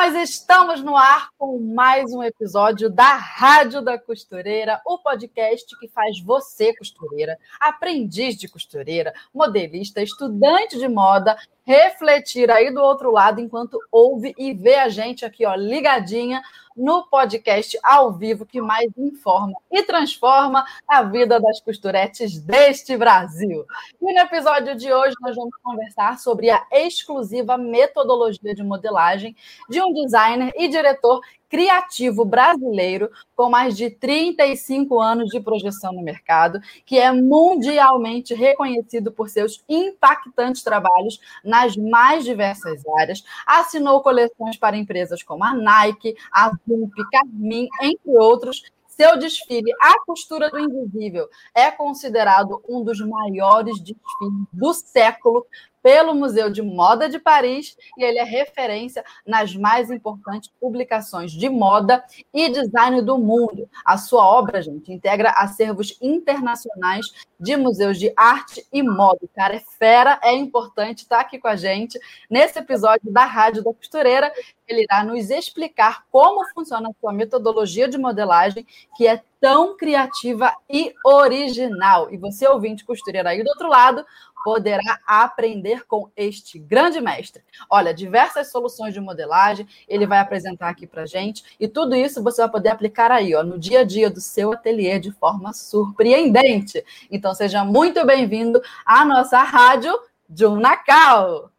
Nós estamos no ar com mais um episódio da Rádio da Costureira, o podcast que faz você, costureira, aprendiz de costureira, modelista, estudante de moda, refletir aí do outro lado enquanto ouve e vê a gente aqui, ó, ligadinha no podcast ao vivo que mais informa e transforma a vida das costuretes deste Brasil. E no episódio de hoje nós vamos conversar sobre a exclusiva metodologia de modelagem de um designer e diretor criativo brasileiro com mais de 35 anos de projeção no mercado, que é mundialmente reconhecido por seus impactantes trabalhos nas mais diversas áreas. Assinou coleções para empresas como a Nike, a Zump, Carmin, entre outros, seu desfile A Costura do Invisível é considerado um dos maiores desfiles do século pelo Museu de Moda de Paris e ele é referência nas mais importantes publicações de moda e design do mundo. A sua obra, gente, integra acervos internacionais de museus de arte e moda. Cara é fera, é importante estar aqui com a gente nesse episódio da Rádio da Costureira. Ele irá nos explicar como funciona a sua metodologia de modelagem, que é tão criativa e original. E você, ouvinte costureira aí do outro lado, poderá aprender com este grande mestre. Olha, diversas soluções de modelagem ele vai apresentar aqui para gente e tudo isso você vai poder aplicar aí, ó, no dia a dia do seu ateliê de forma surpreendente. Então seja muito bem-vindo à nossa rádio Junacal.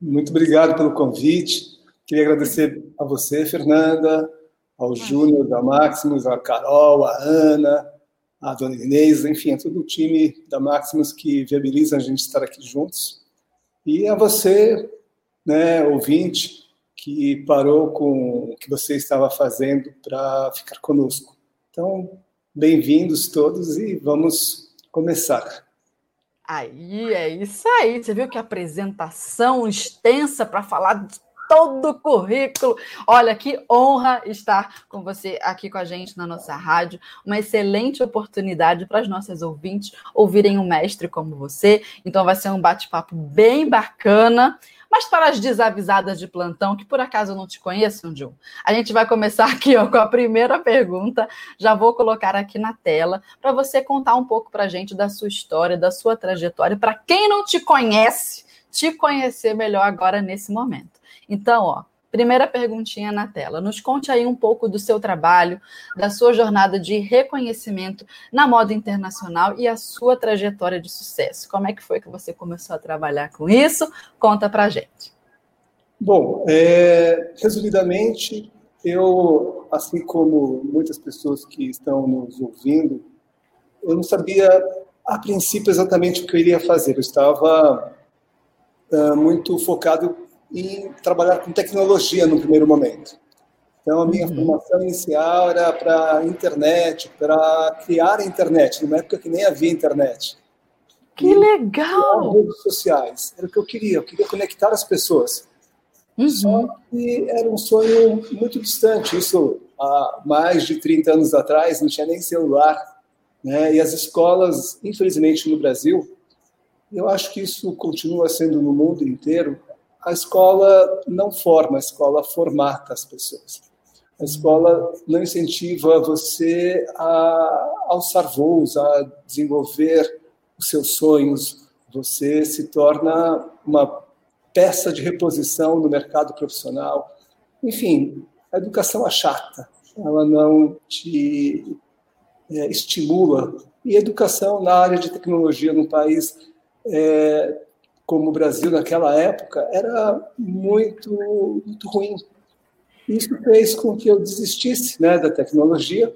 Muito obrigado pelo convite. Queria agradecer a você, Fernanda, ao Júnior da Maximus, a Carol, a Ana, a dona Inês, enfim, a todo o time da Maximus que viabiliza a gente estar aqui juntos. E a você, né, ouvinte, que parou com o que você estava fazendo para ficar conosco. Então, bem-vindos todos e vamos começar. Aí, é isso aí. Você viu que apresentação extensa para falar de todo o currículo. Olha, que honra estar com você aqui com a gente na nossa rádio. Uma excelente oportunidade para as nossas ouvintes ouvirem um mestre como você. Então, vai ser um bate-papo bem bacana. Mas para as desavisadas de plantão, que por acaso não te conheçam, Ju, a gente vai começar aqui ó, com a primeira pergunta. Já vou colocar aqui na tela para você contar um pouco para a gente da sua história, da sua trajetória. Para quem não te conhece, te conhecer melhor agora nesse momento. Então, ó, primeira perguntinha na tela. Nos conte aí um pouco do seu trabalho, da sua jornada de reconhecimento na moda internacional e a sua trajetória de sucesso. Como é que foi que você começou a trabalhar com isso? Conta pra gente. Bom, é, resumidamente, eu, assim como muitas pessoas que estão nos ouvindo, eu não sabia a princípio exatamente o que eu iria fazer. Eu estava uh, muito focado em trabalhar com tecnologia no primeiro momento. Então, a minha uhum. formação inicial era para internet, para criar a internet, numa época que nem havia internet. Que e legal! Redes sociais, era o que eu queria, eu queria conectar as pessoas. Uhum. Só que era um sonho muito distante, isso há mais de 30 anos atrás, não tinha nem celular. Né? E as escolas, infelizmente no Brasil, eu acho que isso continua sendo no mundo inteiro, a escola não forma, a escola formata as pessoas. A escola não incentiva você a alçar voos, a desenvolver os seus sonhos. Você se torna uma peça de reposição no mercado profissional. Enfim, a educação é chata, ela não te é, estimula. E educação na área de tecnologia no país é, como o Brasil naquela época era muito, muito ruim. Isso fez com que eu desistisse né, da tecnologia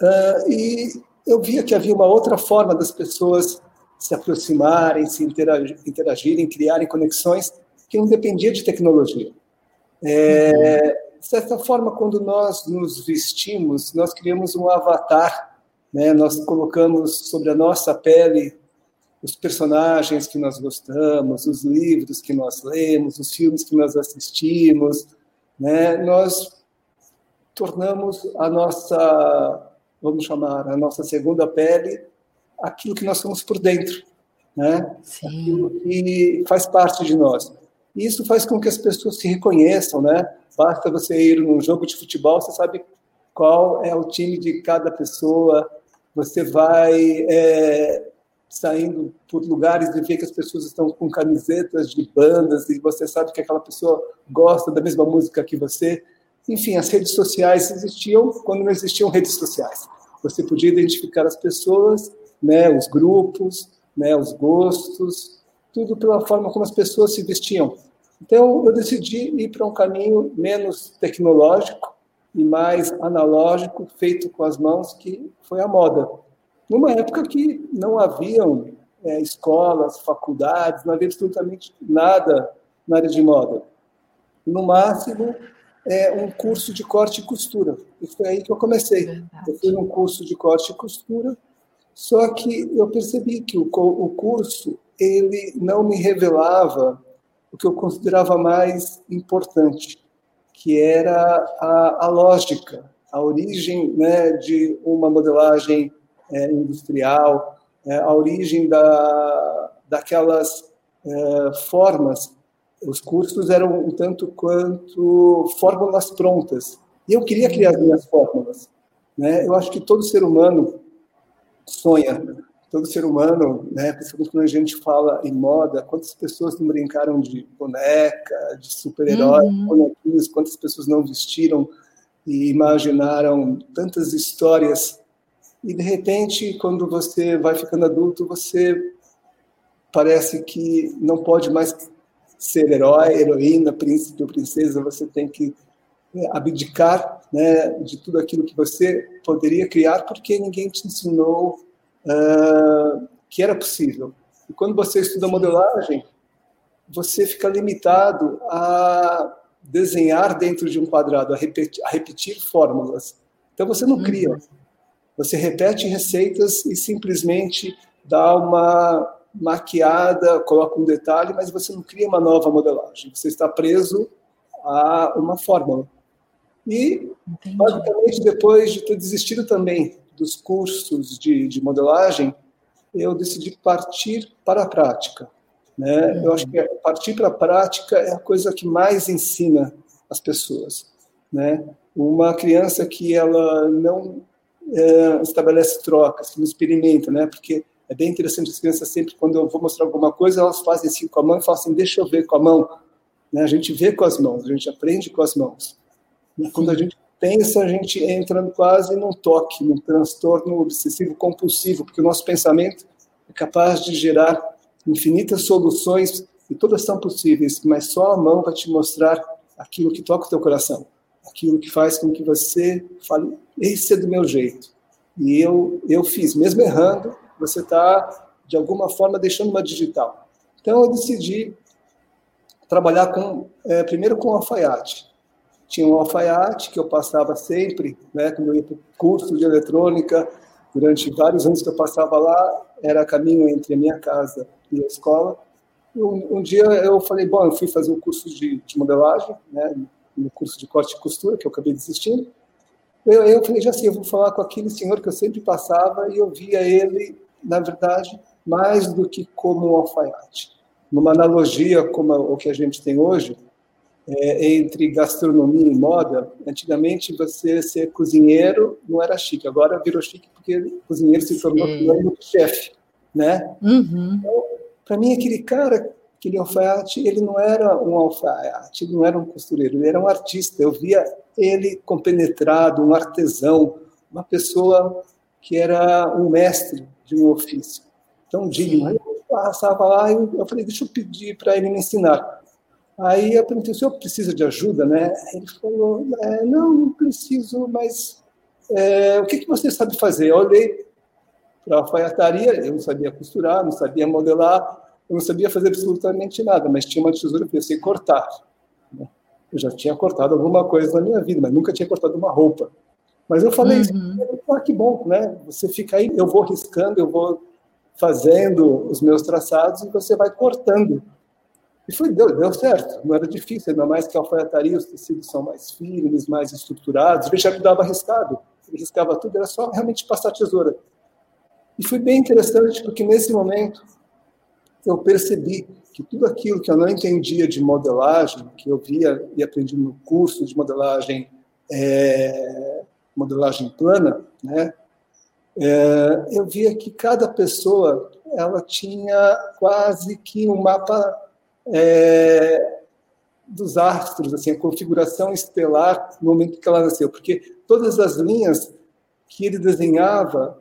uh, e eu via que havia uma outra forma das pessoas se aproximarem, se interagirem, criarem conexões que não dependia de tecnologia. É, de certa forma, quando nós nos vestimos, nós criamos um avatar né? Nós colocamos sobre a nossa pele os personagens que nós gostamos, os livros que nós lemos, os filmes que nós assistimos, né? Nós tornamos a nossa, vamos chamar, a nossa segunda pele aquilo que nós somos por dentro, né? Sim. Aquilo que faz parte de nós. E isso faz com que as pessoas se reconheçam, né? Basta você ir num jogo de futebol, você sabe qual é o time de cada pessoa, você vai é, saindo por lugares e vê que as pessoas estão com camisetas de bandas e você sabe que aquela pessoa gosta da mesma música que você. Enfim, as redes sociais existiam quando não existiam redes sociais. Você podia identificar as pessoas, né, os grupos, né, os gostos, tudo pela forma como as pessoas se vestiam. Então, eu decidi ir para um caminho menos tecnológico e mais analógico, feito com as mãos, que foi a moda. Numa época que não haviam é, escolas, faculdades, não havia absolutamente nada na área de moda. No máximo, é um curso de corte e costura. E foi aí que eu comecei. Verdade. Eu fui num curso de corte e costura, só que eu percebi que o, o curso ele não me revelava o que eu considerava mais importante, que era a, a lógica, a origem né, de uma modelagem é, industrial, é, a origem da, daquelas é, formas. Os cursos eram um tanto quanto fórmulas prontas. E eu queria criar as minhas fórmulas. Né? Eu acho que todo ser humano sonha todo ser humano, né, principalmente quando a gente fala em moda, quantas pessoas não brincaram de boneca, de super-herói, uhum. bonequinhos, quantas pessoas não vestiram e imaginaram tantas histórias. E, de repente, quando você vai ficando adulto, você parece que não pode mais ser herói, heroína, príncipe ou princesa, você tem que né, abdicar né, de tudo aquilo que você poderia criar, porque ninguém te ensinou uh, que era possível. E quando você estuda modelagem, você fica limitado a desenhar dentro de um quadrado, a repetir, a repetir fórmulas. Então você não cria. Uhum. Você repete receitas e simplesmente dá uma maquiada, coloca um detalhe, mas você não cria uma nova modelagem. Você está preso a uma fórmula. E, Entendi. basicamente, depois de ter desistido também dos cursos de, de modelagem, eu decidi partir para a prática. Né? Eu acho que partir para a prática é a coisa que mais ensina as pessoas. Né? Uma criança que ela não é, estabelece trocas, que não experimenta, né? porque é bem interessante as crianças sempre, quando eu vou mostrar alguma coisa, elas fazem assim com a mão e falam assim, deixa eu ver com a mão. Né? A gente vê com as mãos, a gente aprende com as mãos. E quando a gente pensa, a gente entra quase num toque, num transtorno obsessivo compulsivo, porque o nosso pensamento é capaz de gerar infinitas soluções e todas são possíveis, mas só a mão vai te mostrar aquilo que toca o teu coração, aquilo que faz com que você fale, esse é do meu jeito. E eu, eu fiz, mesmo errando, você está, de alguma forma, deixando uma digital. Então, eu decidi trabalhar com, é, primeiro com alfaiate. Tinha um alfaiate que eu passava sempre, né, quando eu ia para o curso de eletrônica, durante vários anos que eu passava lá, era caminho entre a minha casa e a escola. Um, um dia eu falei, bom, eu fui fazer um curso de, de modelagem, né, no curso de corte e costura, que eu acabei desistindo. Eu, eu falei, já sei, eu vou falar com aquele senhor que eu sempre passava e eu via ele, na verdade, mais do que como um alfaiate. Numa analogia como o que a gente tem hoje, é, entre gastronomia e moda, antigamente você ser cozinheiro não era chique, agora virou chique porque cozinheiro se tornou chefe, né? Uhum. Então, para mim, aquele cara, aquele alfaiate, ele não era um alfaiate, ele não era um costureiro, ele era um artista. Eu via ele compenetrado, um artesão, uma pessoa que era um mestre de um ofício. Então, digno. Eu passava lá e eu falei, deixa eu pedir para ele me ensinar. Aí eu perguntei, o senhor precisa de ajuda, né? Ele falou, é, não, não preciso, mas é, o que, que você sabe fazer? Eu olhei para a alfaiataria, eu não sabia costurar, não sabia modelar, eu não sabia fazer absolutamente nada, mas tinha uma tesoura que eu sei cortar. Né? Eu já tinha cortado alguma coisa na minha vida, mas nunca tinha cortado uma roupa. Mas eu falei, uhum. ah, que bom, né? Você fica aí, eu vou riscando, eu vou fazendo os meus traçados e você vai cortando. E foi, deu, deu certo, não era difícil, ainda mais que a alfaiataria, os tecidos são mais firmes, mais estruturados. Ele já me dava riscado, riscava tudo, era só realmente passar a tesoura. E foi bem interessante, porque nesse momento eu percebi que tudo aquilo que eu não entendia de modelagem, que eu via e aprendi no curso de modelagem, é, modelagem plana, né, é, eu via que cada pessoa ela tinha quase que um mapa é, dos astros, assim, a configuração estelar no momento que ela nasceu, porque todas as linhas que ele desenhava,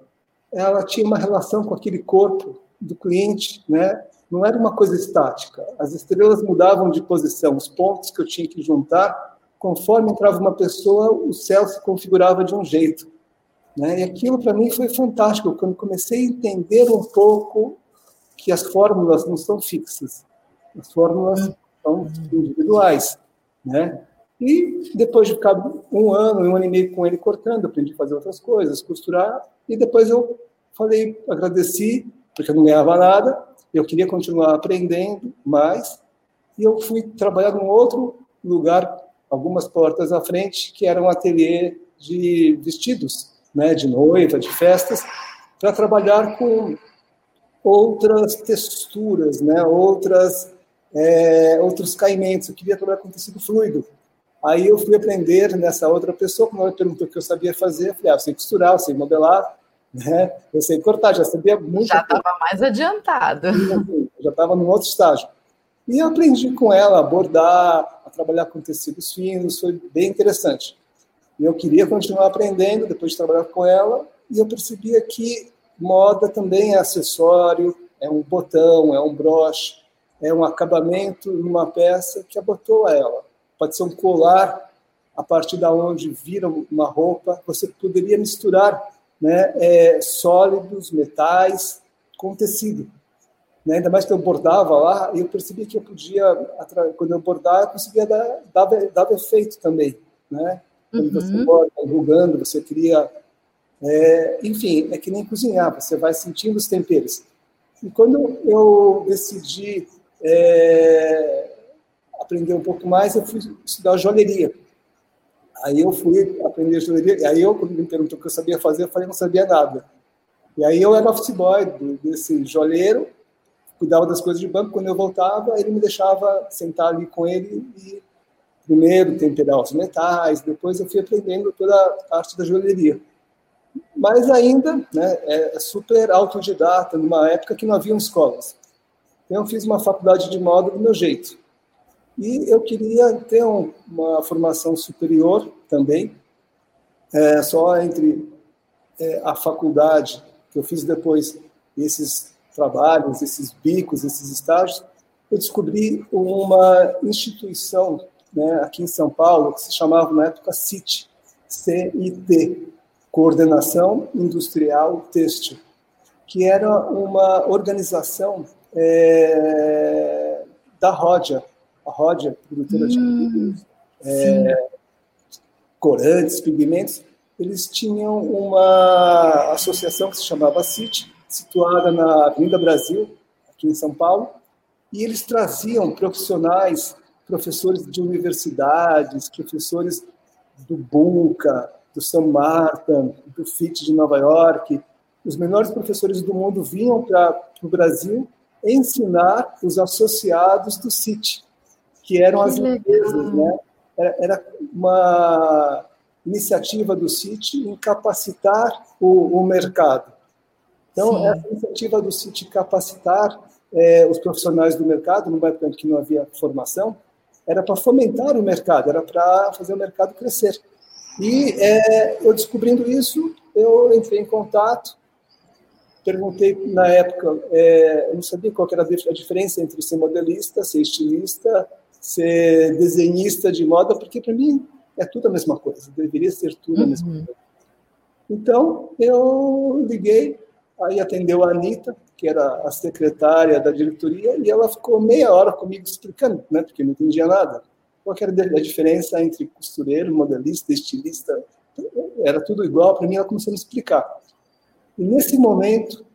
ela tinha uma relação com aquele corpo do cliente, né? Não era uma coisa estática. As estrelas mudavam de posição, os pontos que eu tinha que juntar, conforme entrava uma pessoa, o céu se configurava de um jeito. Né? E aquilo para mim foi fantástico, quando comecei a entender um pouco que as fórmulas não são fixas, as fórmulas são individuais. Né? E depois de ficar um ano, um ano e meio com ele cortando, aprendi a fazer outras coisas, costurar, e depois eu falei, agradeci, porque eu não ganhava nada, eu queria continuar aprendendo mais, e eu fui trabalhar num outro lugar, algumas portas à frente, que era um ateliê de vestidos né, de noiva, de festas, para trabalhar com outras texturas, né, outras, é, outros caimentos. Eu queria trabalhar com tecido fluido. Aí eu fui aprender nessa outra pessoa, quando ela perguntou o que eu sabia fazer, eu falei, ah, eu sei costurar, eu sei modelar, né? eu sei cortar, já sabia muito. Já estava mais adiantado. Já estava num outro estágio. E eu aprendi com ela a bordar, a trabalhar com tecidos finos, foi bem interessante. E eu queria continuar aprendendo depois de trabalhar com ela, e eu percebia que moda também é acessório, é um botão, é um broche, é um acabamento numa peça que abotou a ela. Pode ser um colar a partir da onde vira uma roupa. Você poderia misturar né, é, sólidos, metais com tecido. Né? Ainda mais que eu bordava lá, eu percebi que eu podia, quando eu bordava, eu conseguia dar, dar, dar efeito também. Né? Quando uhum. você bota enrugando, você cria. É, enfim, é que nem cozinhar, você vai sentindo os temperos. E quando eu decidi é, aprender um pouco mais, eu fui estudar joalheria. Aí eu fui aprender e aí eu, quando me perguntou o que eu sabia fazer, eu falei não sabia nada. E aí eu era office boy desse joalheiro, cuidava das coisas de banco, quando eu voltava, ele me deixava sentar ali com ele e primeiro temperar os metais, depois eu fui aprendendo toda a arte da joalheria. Mas ainda né, é super autodidata, numa época que não haviam escolas. Então eu fiz uma faculdade de moda do meu jeito. E eu queria ter um, uma formação superior também, é, só entre é, a faculdade, que eu fiz depois, esses trabalhos, esses bicos, esses estágios, eu descobri uma instituição né, aqui em São Paulo, que se chamava na época CIT, CIT, Coordenação Industrial Têxtil, que era uma organização é, da Ródia, a Ródia, produtora hum, de é, corantes, pigmentos, eles tinham uma associação que se chamava CIT, situada na Avenida Brasil, aqui em São Paulo, e eles traziam profissionais professores de universidades, professores do Bunka, do St. Martin, do FIT de Nova York. Os melhores professores do mundo vinham para o Brasil ensinar os associados do CIT, que eram as empresas. Né? Era, era, uma iniciativa do CIT em capacitar o, o mercado. Então, Sim. essa iniciativa do CIT capacitar é, os profissionais do mercado, numa época em que não havia formação, era para fomentar o mercado, era para fazer o mercado crescer. E é, eu descobrindo isso, eu entrei em contato, perguntei na época, é, eu não sabia qual era a diferença entre ser modelista, ser estilista, ser desenhista de moda, porque para mim é tudo a mesma coisa, deveria ser tudo a mesma uhum. coisa. Então, eu liguei, aí atendeu a Anitta, que era a secretária da diretoria, e ela ficou meia hora comigo explicando, né, porque não entendia nada. Qual era a diferença entre costureiro, modelista, estilista? era tudo igual, para mim ela começou a me explicar. E nesse momento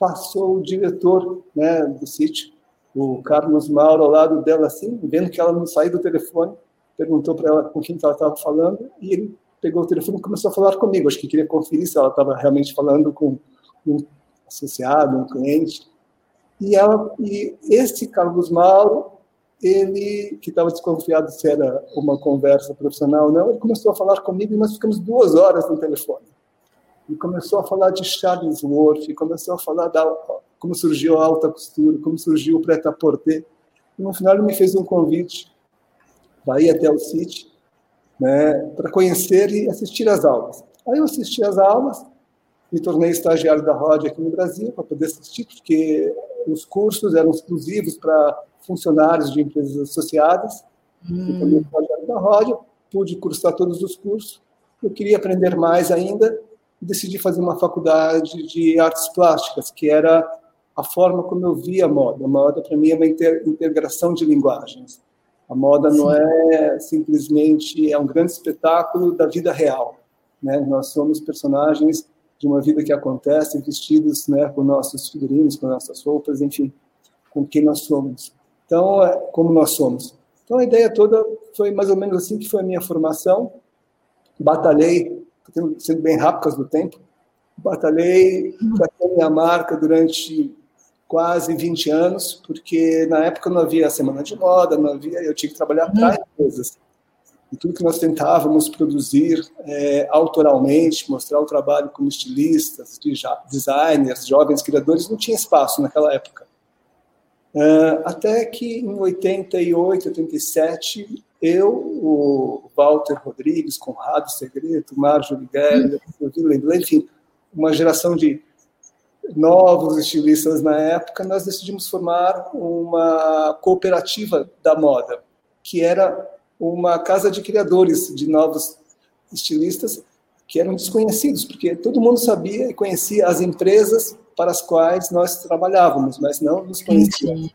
passou o diretor né, do sítio, o Carlos Mauro, ao lado dela, assim, vendo que ela não saía do telefone, perguntou para ela com quem ela estava falando, e ele pegou o telefone e começou a falar comigo. Acho que queria conferir se ela estava realmente falando com um associado, um cliente. E, ela, e esse Carlos Mauro, ele, que estava desconfiado se era uma conversa profissional ou não, ele começou a falar comigo e nós ficamos duas horas no telefone. E começou a falar de Charles Worth, começou a falar da como surgiu a alta costura, como surgiu o prêt-à-porter. E no final ele me fez um convite para ir até o City, né, para conhecer e assistir às aulas. Aí eu assisti às aulas, me tornei estagiário da ROD aqui no Brasil para poder assistir, porque os cursos eram exclusivos para funcionários de empresas associadas. Hum. Eu tornei estagiário da ROD, pude cursar todos os cursos. Eu queria aprender mais ainda e decidi fazer uma faculdade de artes plásticas, que era a forma como eu via a moda. A moda, para mim, é uma integração de linguagens. A moda Sim. não é simplesmente é um grande espetáculo da vida real. Né? Nós somos personagens de uma vida que acontece, vestidos né, com nossos figurinos, com nossas roupas, enfim, com quem nós somos. Então, é como nós somos. Então, a ideia toda foi mais ou menos assim que foi a minha formação. Batalhei, sendo bem rápido do tempo, batalhei para ter minha marca durante quase 20 anos, porque na época não havia semana de moda, não havia, eu tinha que trabalhar para uhum. empresas. E tudo que nós tentávamos produzir é, autoralmente, mostrar o trabalho como estilistas, designers, jovens criadores, não tinha espaço naquela época. Uh, até que em 88, 87, eu, o Walter Rodrigues, Conrado Segreto, Márcio Guerra, uhum. enfim, uma geração de novos estilistas na época, nós decidimos formar uma cooperativa da moda, que era uma casa de criadores de novos estilistas que eram desconhecidos, porque todo mundo sabia e conhecia as empresas para as quais nós trabalhávamos, mas não nos conhecia.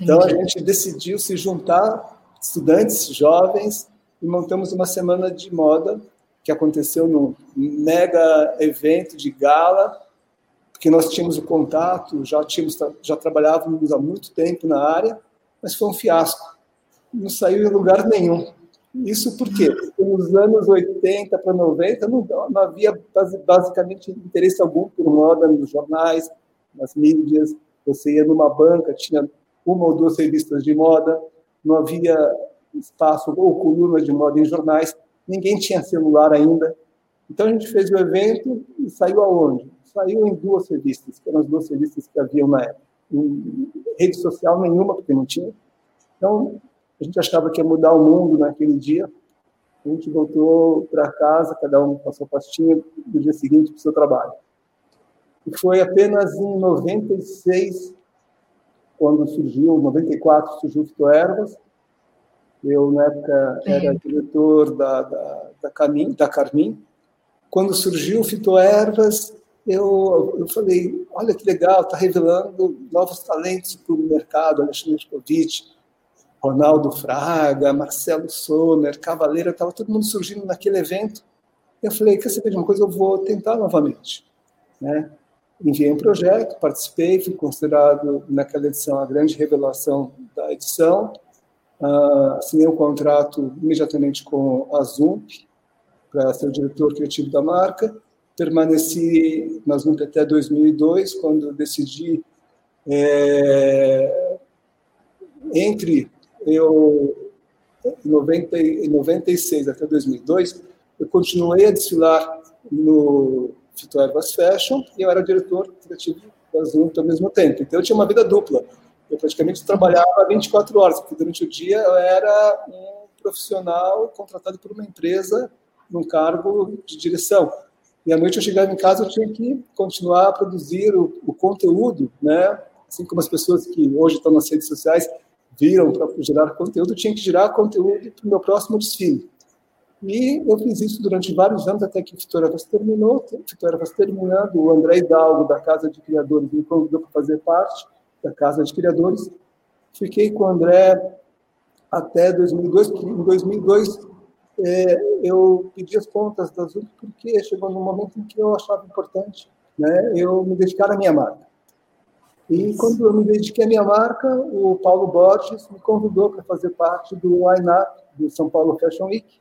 Então a gente decidiu se juntar, estudantes jovens, e montamos uma semana de moda que aconteceu num mega evento de gala que nós tínhamos o contato, já tínhamos já trabalhávamos há muito tempo na área, mas foi um fiasco. Não saiu em lugar nenhum. Isso porque nos anos 80 para 90 não, não havia basicamente interesse algum por moda nos jornais, nas mídias. Você ia numa banca, tinha uma ou duas revistas de moda, não havia espaço ou coluna de moda em jornais, ninguém tinha celular ainda. Então a gente fez o evento e saiu aonde? Saiu em duas revistas, que eram as duas revistas que haviam na época. Em rede social nenhuma, porque não tinha. Então, a gente achava que ia mudar o mundo naquele dia. A gente voltou para casa, cada um passou a pastinha, no dia seguinte para o seu trabalho. E foi apenas em 96, quando surgiu, 94, surgiu o Fito Ervas. Eu, na época, era diretor da, da, da, Camin, da Carmin. Quando surgiu o Fito Ervas, eu, eu falei, olha que legal, está revelando novos talentos para o mercado, Alexandre Kovic, Ronaldo Fraga, Marcelo Sommer, Cavaleira, estava todo mundo surgindo naquele evento. Eu falei, quer saber de uma coisa, eu vou tentar novamente. Né? Enviei um projeto, participei, fui considerado naquela edição a grande revelação da edição, uh, assinei um contrato imediatamente com a Zump, para ser o diretor criativo da marca, permaneci na ZUMP até 2002, quando decidi, é, entre eu, 90, 96 até 2002, eu continuei a desfilar no Fito Ervas Fashion e eu era diretor criativo da ZUMP ao mesmo tempo. Então eu tinha uma vida dupla. Eu praticamente trabalhava 24 horas, porque durante o dia eu era um profissional contratado por uma empresa num cargo de direção. E à noite eu chegava em casa, eu tinha que continuar a produzir o, o conteúdo, né? Assim como as pessoas que hoje estão nas redes sociais viram para gerar conteúdo, eu tinha que gerar conteúdo para o meu próximo desfile. E eu fiz isso durante vários anos, até que Vaz terminou. Vitória Vaz terminando, o André Hidalgo, da Casa de Criadores, me convidou para fazer parte da Casa de Criadores. Fiquei com o André até 2002, porque em 2002 é, eu pedi as contas da Azul porque chegou num momento em que eu achava importante né, eu me dedicar à minha marca. E quando eu me dediquei à minha marca, o Paulo Borges me convidou para fazer parte do Up do São Paulo Fashion Week.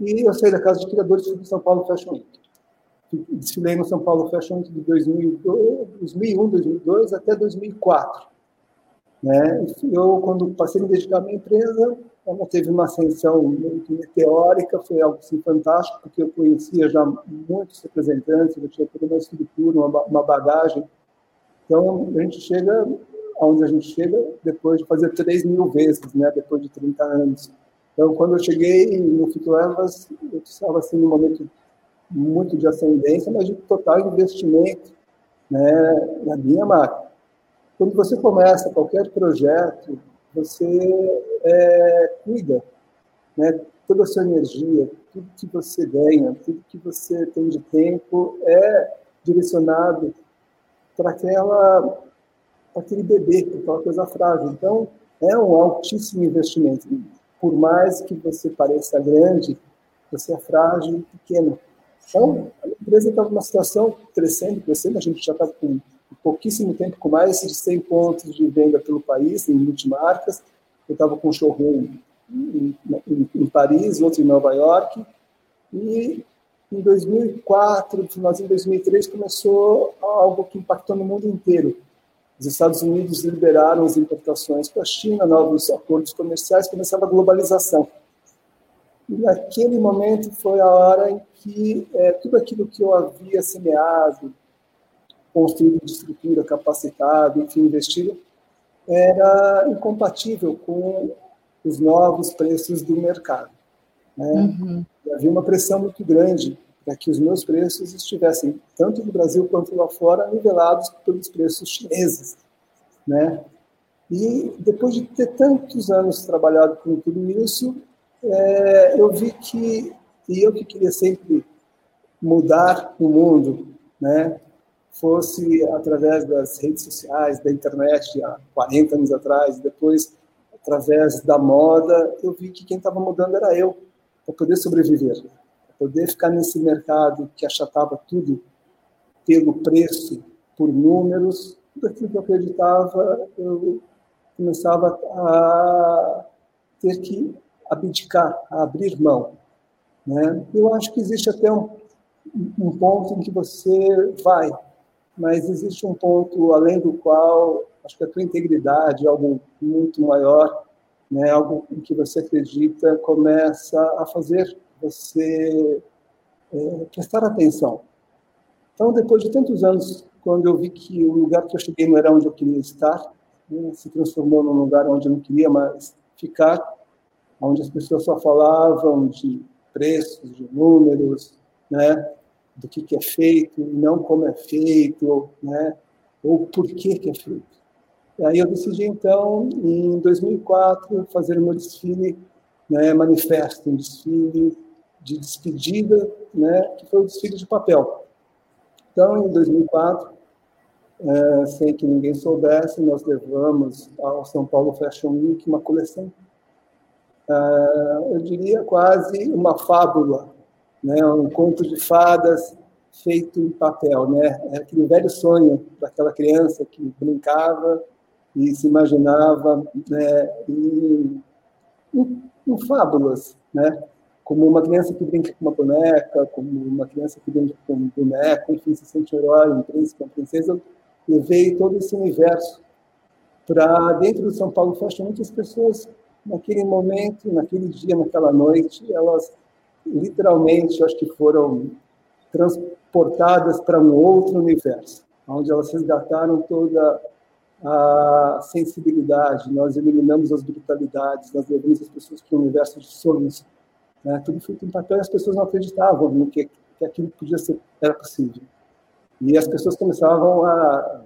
E eu saí da Casa de Criadores do São Paulo Fashion Week. Desfilei no São Paulo Fashion Week de 2002, 2001, 2002 até 2004. Né? Eu, quando passei a me dedicar à minha empresa, ela teve uma ascensão muito meteórica, foi algo assim, fantástico, porque eu conhecia já muitos representantes, eu tinha toda uma estrutura, uma, uma bagagem. Então, a gente chega aonde a gente chega depois de fazer 3 mil vezes, né? depois de 30 anos. Então, quando eu cheguei no Fito Ervas, eu estava assim, num momento muito de ascendência, mas de total investimento né, na minha marca. Quando você começa qualquer projeto, você é, cuida, né? toda a sua energia, tudo que você ganha, tudo que você tem de tempo é direcionado para aquela para aquele bebê, para aquela coisa frágil. Então, é um altíssimo investimento. Por mais que você pareça grande, você é frágil e pequeno. Então, a empresa estava numa situação crescendo, crescendo, a gente já estava com pouquíssimo tempo, com mais de 100 pontos de venda pelo país, em multimarcas. Eu estava com um showroom em, em, em, Paris, outro em Nova York. E em 2004, finalzinho de 2003, começou algo que impactou no mundo inteiro. Os Estados Unidos liberaram as importações para a China, novos acordos comerciais, começava a globalização. E naquele momento foi a hora em que é, tudo aquilo que eu havia semeado, construído de estrutura, capacitado, enfim, investido, era incompatível com os novos preços do mercado. Né? Uhum. Havia uma pressão muito grande para que os meus preços estivessem, tanto no Brasil quanto lá fora, nivelados pelos preços chineses. Né? E depois de ter tantos anos trabalhado com tudo isso, é, eu vi que, e eu que queria sempre mudar o mundo, né? Fosse através das redes sociais, da internet, há 40 anos atrás, depois através da moda, eu vi que quem estava mudando era eu, para poder sobreviver, para poder ficar nesse mercado que achatava tudo pelo preço, por números, tudo aquilo que eu acreditava, eu começava a ter que abdicar, a abrir mão. Né? Eu acho que existe até um, um ponto em que você vai, mas existe um ponto além do qual acho que a tua integridade, algo muito maior, né, algo em que você acredita, começa a fazer você é, prestar atenção. Então, depois de tantos anos, quando eu vi que o lugar que eu cheguei não era onde eu queria estar, né, se transformou num lugar onde eu não queria mais ficar, onde as pessoas só falavam de preços, de números, né, do que, que é feito, não como é feito, né, ou por que, que é feito. E aí eu decidi, então, em 2004, fazer o meu desfile né, manifesto, um desfile de despedida, né, que foi o desfile de papel. Então, em 2004, é, sem que ninguém soubesse, nós levamos ao São Paulo Fashion Week uma coleção, é, eu diria quase uma fábula, né, um conto de fadas feito em papel, né? Aquele velho sonho daquela criança que brincava e se imaginava né, em, em, em, fábulas, né? Como uma criança que brinca com uma boneca, como uma criança que brinca com um boneco, enfim, se sente herói, um príncipe, uma princesa. Levei todo esse universo para dentro do São Paulo Fashion Week, as pessoas, naquele momento, naquele dia, naquela noite, elas literalmente, acho que foram transportadas para um outro universo, onde elas resgataram toda a sensibilidade, nós eliminamos as brutalidades, nós levamos as pessoas para um universo de sonhos. Né? Tudo feito em papel e as pessoas não acreditavam no que, que aquilo podia ser, era possível. E as pessoas começavam a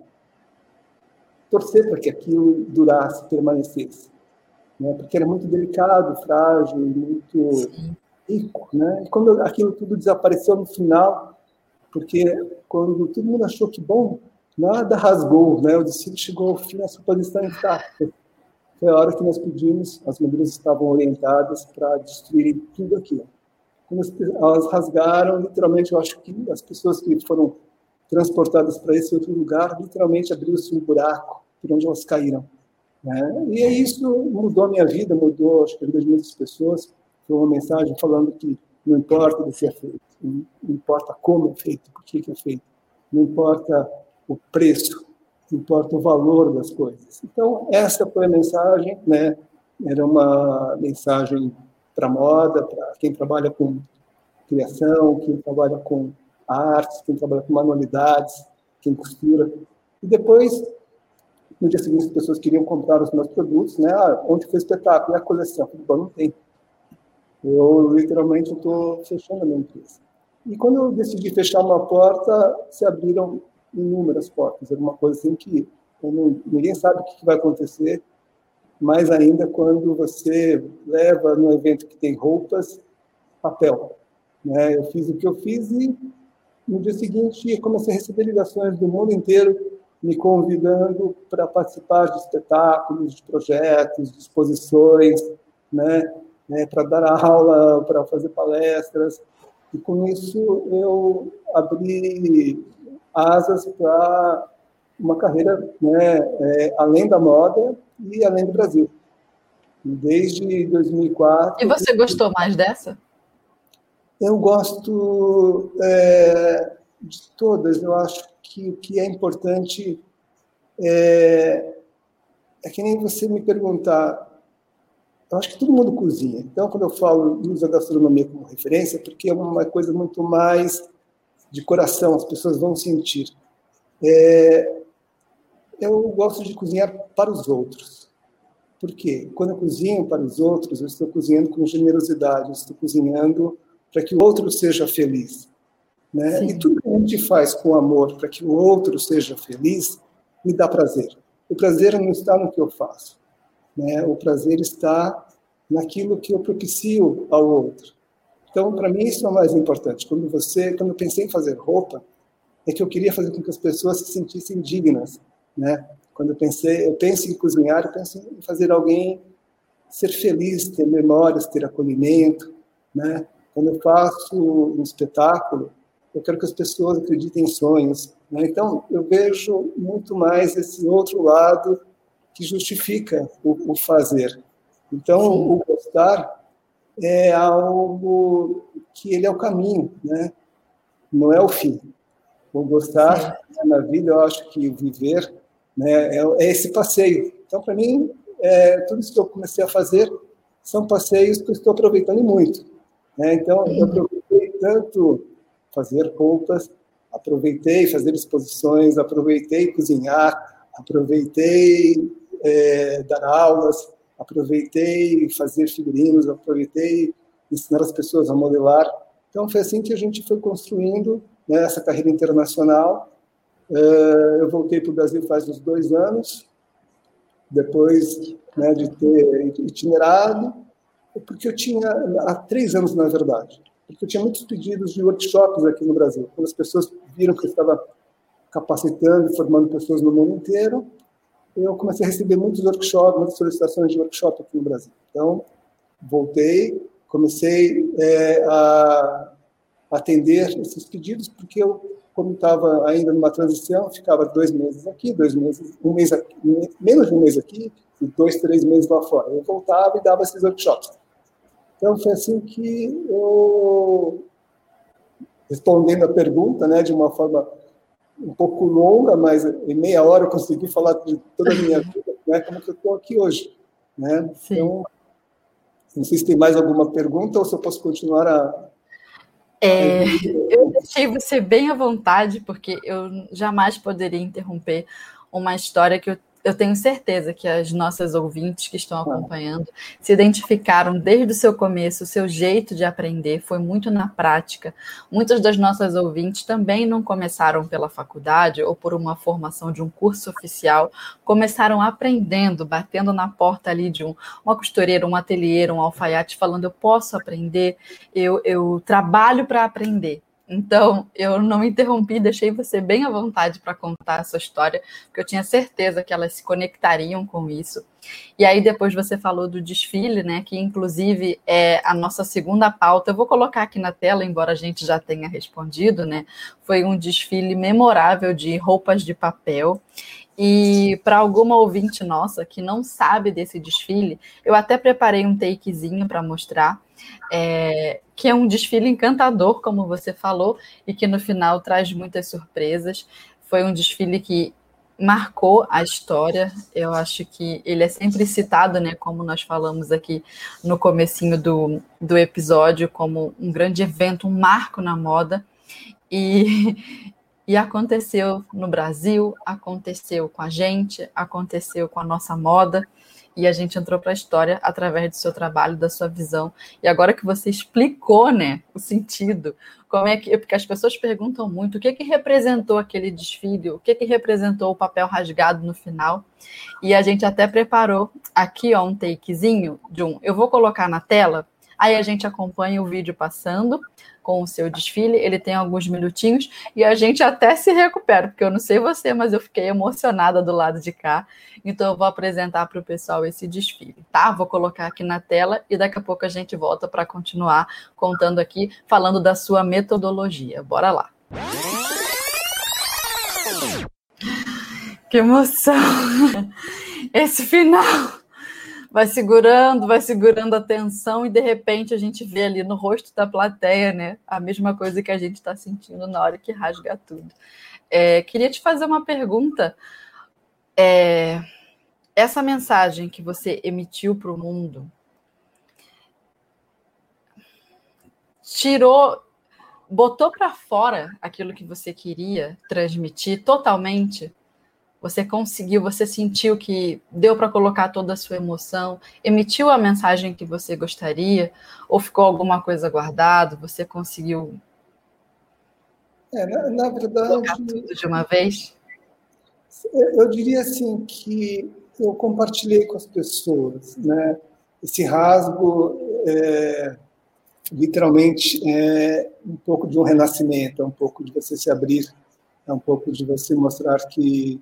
torcer para que aquilo durasse, permanecesse. Né? Porque era muito delicado, frágil, muito rico. Né? E quando aquilo tudo desapareceu no final, porque quando todo mundo achou que, bom, nada rasgou, né? O desfile chegou ao fim, a suposição intacta. foi a hora que nós pedimos, as madeiras estavam orientadas para destruírem tudo aquilo. Quando elas rasgaram, literalmente, eu acho que as pessoas que foram transportadas para esse outro lugar, literalmente abriu-se um buraco por onde elas caíram. Né? E isso mudou a minha vida, mudou acho que a vida de muitas pessoas. Foi uma mensagem falando que não importa do que é feito, não importa como é feito, por que é feito, não importa o preço, importa o valor das coisas. Então, essa foi a mensagem, né? Era uma mensagem para moda, para quem trabalha com criação, quem trabalha com artes, quem trabalha com manualidades, quem costura. E depois, no dia seguinte, as pessoas queriam comprar os meus produtos, né? Ah, onde foi o espetáculo? E a coleção? Falei, não tem. Eu, literalmente, estou fechando a minha empresa. E quando eu decidi fechar uma porta, se abriram inúmeras portas. Era uma coisa assim que não, ninguém sabe o que vai acontecer, mais ainda quando você leva no evento que tem roupas, papel. Né? Eu fiz o que eu fiz e no dia seguinte comecei a receber ligações do mundo inteiro me convidando para participar de espetáculos, de projetos, de exposições, né? É, para dar aula, para fazer palestras. E com isso eu abri asas para uma carreira né, é, além da moda e além do Brasil. Desde 2004. E você gostou mais dessa? Eu gosto é, de todas. Eu acho que o que é importante é, é que nem você me perguntar. Eu acho que todo mundo cozinha. Então, quando eu falo uso a gastronomia como referência, é porque é uma coisa muito mais de coração, as pessoas vão sentir. É, eu gosto de cozinhar para os outros. Por quê? Quando eu cozinho para os outros, eu estou cozinhando com generosidade, eu estou cozinhando para que o outro seja feliz. Né? E tudo que a gente faz com amor para que o outro seja feliz, me dá prazer. O prazer não está no que eu faço. Né? O prazer está naquilo que eu propicio ao outro. Então, para mim, isso é o mais importante. Quando você, quando eu pensei em fazer roupa, é que eu queria fazer com que as pessoas se sentissem dignas, né? Quando eu pensei, eu penso em cozinhar, eu penso em fazer alguém ser feliz, ter memórias, ter acolhimento, né? Quando eu faço um espetáculo, eu quero que as pessoas acreditem em sonhos, né? Então, eu vejo muito mais esse outro lado que justifica o, o fazer. Então, o gostar é algo que ele é o caminho, né? Não é o fim. O gostar na vida, eu acho que viver né, é, é esse passeio. Então, para mim, é, tudo isso que eu comecei a fazer são passeios que eu estou aproveitando muito. Né? Então, eu aproveitei tanto fazer roupas, aproveitei fazer exposições, aproveitei cozinhar, aproveitei é, dar aulas, aproveitei fazer figurinos, aproveitei ensinar as pessoas a modelar. Então foi assim que a gente foi construindo né, essa carreira internacional. Eh, eu voltei para o Brasil faz uns dois anos, depois né, de ter itinerado, porque eu tinha há três anos na verdade, porque eu tinha muitos pedidos de workshops aqui no Brasil. Quando as pessoas viram que eu estava capacitando formando pessoas no mundo inteiro, eu comecei a receber muitos workshops, muitas solicitações de workshop aqui no Brasil. Então, voltei, comecei é, a atender esses pedidos, porque eu, como estava ainda numa transição, ficava dois meses aqui, dois meses, um mês aqui, menos de um mês aqui, e dois, três meses lá fora. Eu voltava e dava esses workshops. Então, foi assim que eu, respondendo a pergunta, né, de uma forma um pouco longa, mas em meia hora eu consegui falar de toda a minha vida, né, como que eu estou aqui hoje. Né? Então, não sei se tem mais alguma pergunta ou se eu posso continuar a. É, eu deixei você bem à vontade, porque eu jamais poderia interromper uma história que eu eu tenho certeza que as nossas ouvintes que estão acompanhando se identificaram desde o seu começo, o seu jeito de aprender foi muito na prática. Muitas das nossas ouvintes também não começaram pela faculdade ou por uma formação de um curso oficial, começaram aprendendo, batendo na porta ali de um, uma costureira, um ateliê, um alfaiate, falando: eu posso aprender, eu, eu trabalho para aprender. Então, eu não me interrompi, deixei você bem à vontade para contar a sua história, porque eu tinha certeza que elas se conectariam com isso. E aí, depois você falou do desfile, né? Que inclusive é a nossa segunda pauta. Eu vou colocar aqui na tela, embora a gente já tenha respondido, né? Foi um desfile memorável de roupas de papel. E para alguma ouvinte nossa que não sabe desse desfile, eu até preparei um takezinho para mostrar, é, que é um desfile encantador, como você falou, e que no final traz muitas surpresas. Foi um desfile que marcou a história. Eu acho que ele é sempre citado, né, como nós falamos aqui no comecinho do, do episódio, como um grande evento, um marco na moda. E, e aconteceu no Brasil, aconteceu com a gente, aconteceu com a nossa moda, e a gente entrou para a história através do seu trabalho, da sua visão. E agora que você explicou, né, o sentido, como é que, porque as pessoas perguntam muito, o que que representou aquele desfile, o que que representou o papel rasgado no final? E a gente até preparou aqui ó, um takezinho de um, eu vou colocar na tela, aí a gente acompanha o vídeo passando com o seu desfile, ele tem alguns minutinhos e a gente até se recupera, porque eu não sei você, mas eu fiquei emocionada do lado de cá. Então eu vou apresentar para o pessoal esse desfile, tá? Vou colocar aqui na tela e daqui a pouco a gente volta para continuar contando aqui, falando da sua metodologia. Bora lá. Que emoção! Esse final! Vai segurando, vai segurando a tensão e de repente a gente vê ali no rosto da plateia, né, a mesma coisa que a gente está sentindo na hora que rasga tudo. É, queria te fazer uma pergunta. É, essa mensagem que você emitiu para o mundo tirou, botou para fora aquilo que você queria transmitir totalmente? Você conseguiu, você sentiu que deu para colocar toda a sua emoção, emitiu a mensagem que você gostaria, ou ficou alguma coisa guardado? Você conseguiu. É, na, na verdade. tudo de uma vez? Eu diria assim que eu compartilhei com as pessoas, né? Esse rasgo é, literalmente é um pouco de um renascimento, é um pouco de você se abrir, é um pouco de você mostrar que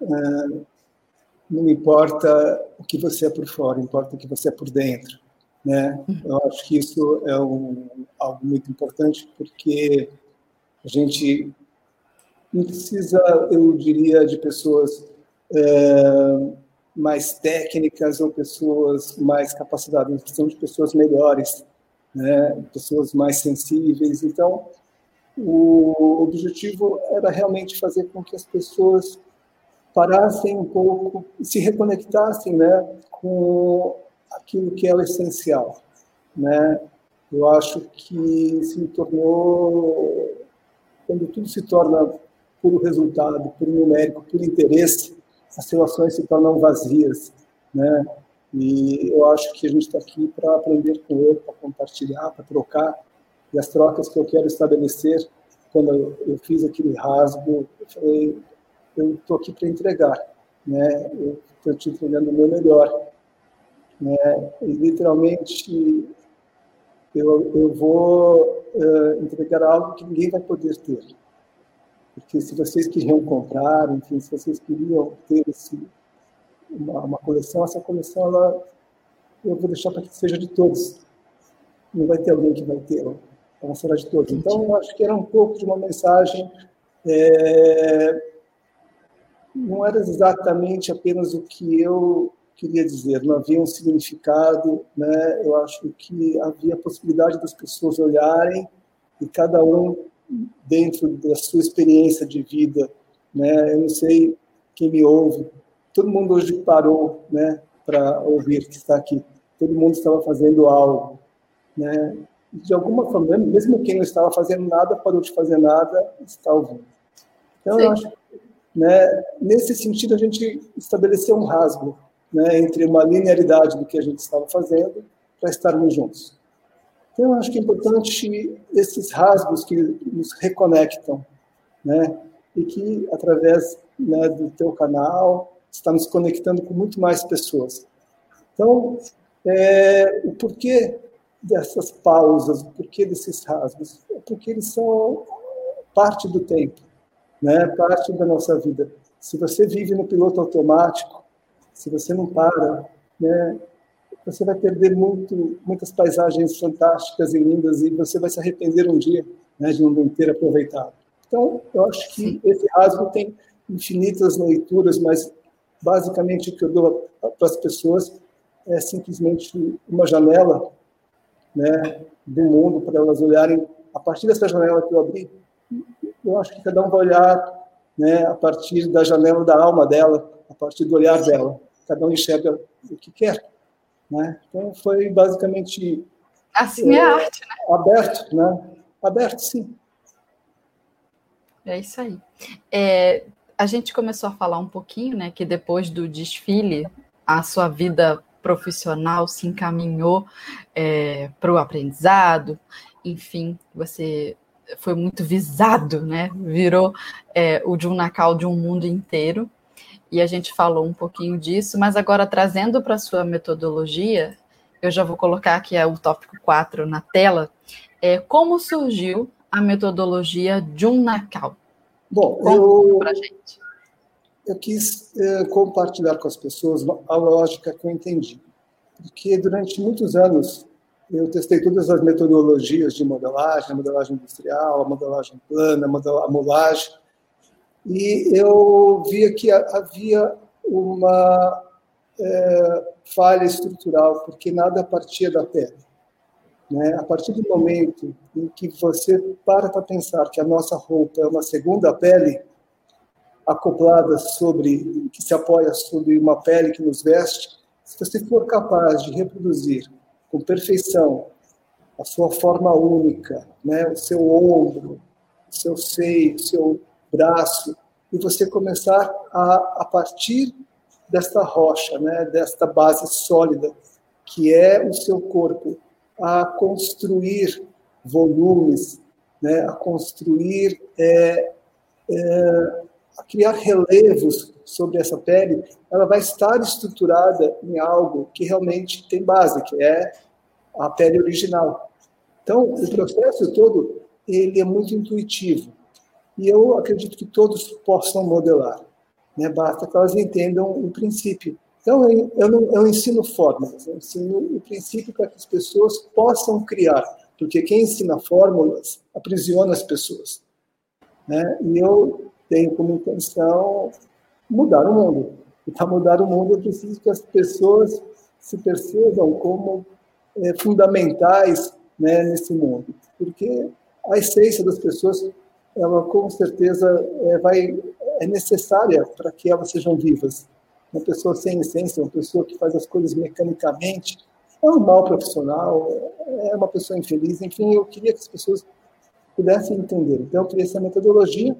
não importa o que você é por fora, importa o que você é por dentro. Né? Eu acho que isso é um, algo muito importante, porque a gente não precisa, eu diria, de pessoas é, mais técnicas ou pessoas mais capacitadas, nós precisamos de pessoas melhores, né? pessoas mais sensíveis. Então, o objetivo era realmente fazer com que as pessoas parassem um pouco e se reconectassem né, com aquilo que é o essencial. Né? Eu acho que se tornou, quando tudo se torna puro resultado, puro numérico, por interesse, as relações se tornam vazias. Né? E eu acho que a gente está aqui para aprender com ele, para compartilhar, para trocar. E as trocas que eu quero estabelecer, quando eu fiz aquele rasgo, eu falei, eu estou aqui para entregar, né? Eu estou te entregando o meu melhor, né? E literalmente eu, eu vou uh, entregar algo que ninguém vai poder ter, porque se vocês queriam comprar, enfim, se vocês queriam ter esse, uma, uma coleção, essa coleção ela, eu vou deixar para que seja de todos. Não vai ter alguém que vai ter, ela será de todos. Então, eu acho que era um pouco de uma mensagem é, não era exatamente apenas o que eu queria dizer, não havia um significado, né? Eu acho que havia a possibilidade das pessoas olharem e cada um dentro da sua experiência de vida, né? Eu não sei quem me ouve, todo mundo hoje parou, né, para ouvir que está aqui. Todo mundo estava fazendo algo, né? De alguma forma, mesmo quem não estava fazendo nada, parou de fazer nada, está ouvindo. Então, Sim. eu acho né? Nesse sentido, a gente estabeleceu um rasgo né, entre uma linearidade do que a gente estava fazendo para estarmos juntos. Então, eu acho que é importante esses rasgos que nos reconectam, né? E que, através né, do teu canal, está nos conectando com muito mais pessoas. Então, é, o porquê dessas pausas, o porquê desses rasgos? porque eles são parte do tempo, né? parte da nossa vida. Se você vive no piloto automático, se você não para, né? você vai perder muito, muitas paisagens fantásticas e lindas e você vai se arrepender um dia né, de não ter aproveitado. Então, eu acho que esse rasgo tem infinitas leituras, mas basicamente o que eu dou para as pessoas é simplesmente uma janela né, do mundo para elas olharem a partir dessa janela que eu abri. Eu acho que cada um vai olhar né, a partir da janela da alma dela, a partir do olhar dela. Cada um enxerga o que quer. Né? Então foi basicamente assim é, é arte, né? Aberto, né? Aberto, sim. É isso aí. É, a gente começou a falar um pouquinho, né, que depois do desfile a sua vida profissional se encaminhou é, para o aprendizado, enfim, você foi muito visado, né? Virou é, o Junacal de um mundo inteiro. E a gente falou um pouquinho disso, mas agora trazendo para a sua metodologia, eu já vou colocar aqui o tópico 4 na tela. É, como surgiu a metodologia Junacal? Bom, eu, eu quis eh, compartilhar com as pessoas a lógica que eu entendi. Porque durante muitos anos eu testei todas as metodologias de modelagem, a modelagem industrial, a modelagem plana, a modelagem, e eu via que havia uma é, falha estrutural, porque nada partia da pele. Né? A partir do momento em que você para para pensar que a nossa roupa é uma segunda pele, acoplada sobre, que se apoia sobre uma pele que nos veste, se você for capaz de reproduzir com perfeição a sua forma única, né, o seu ombro, o seu seio, o seu braço, e você começar a, a partir desta rocha, né, desta base sólida, que é o seu corpo, a construir volumes, né, a construir é, é, a criar relevos sobre essa pele, ela vai estar estruturada em algo que realmente tem base, que é a pele original. Então, o processo todo ele é muito intuitivo e eu acredito que todos possam modelar. Né? Basta que elas entendam o princípio. Então, eu, eu, não, eu ensino fórmulas, eu ensino o princípio para que as pessoas possam criar, porque quem ensina fórmulas aprisiona as pessoas. Né? E eu tenho como intenção mudar o mundo. E para mudar o mundo, eu preciso que as pessoas se percebam como é, fundamentais né, nesse mundo. Porque a essência das pessoas, ela com certeza é, vai, é necessária para que elas sejam vivas. Uma pessoa sem essência, uma pessoa que faz as coisas mecanicamente, é um mau profissional, é uma pessoa infeliz. Enfim, eu queria que as pessoas pudessem entender. Então, eu criei essa metodologia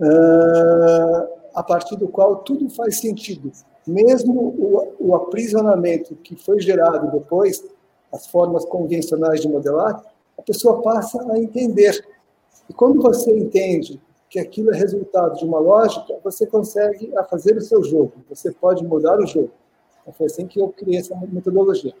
uh, a partir do qual tudo faz sentido. Mesmo o, o, aprisionamento que foi gerado depois, as formas convencionais de modelar, a pessoa passa a entender. E quando você entende que aquilo é resultado de uma lógica, você consegue fazer o seu jogo, você pode mudar o jogo. Então, foi assim que eu criei essa metodologia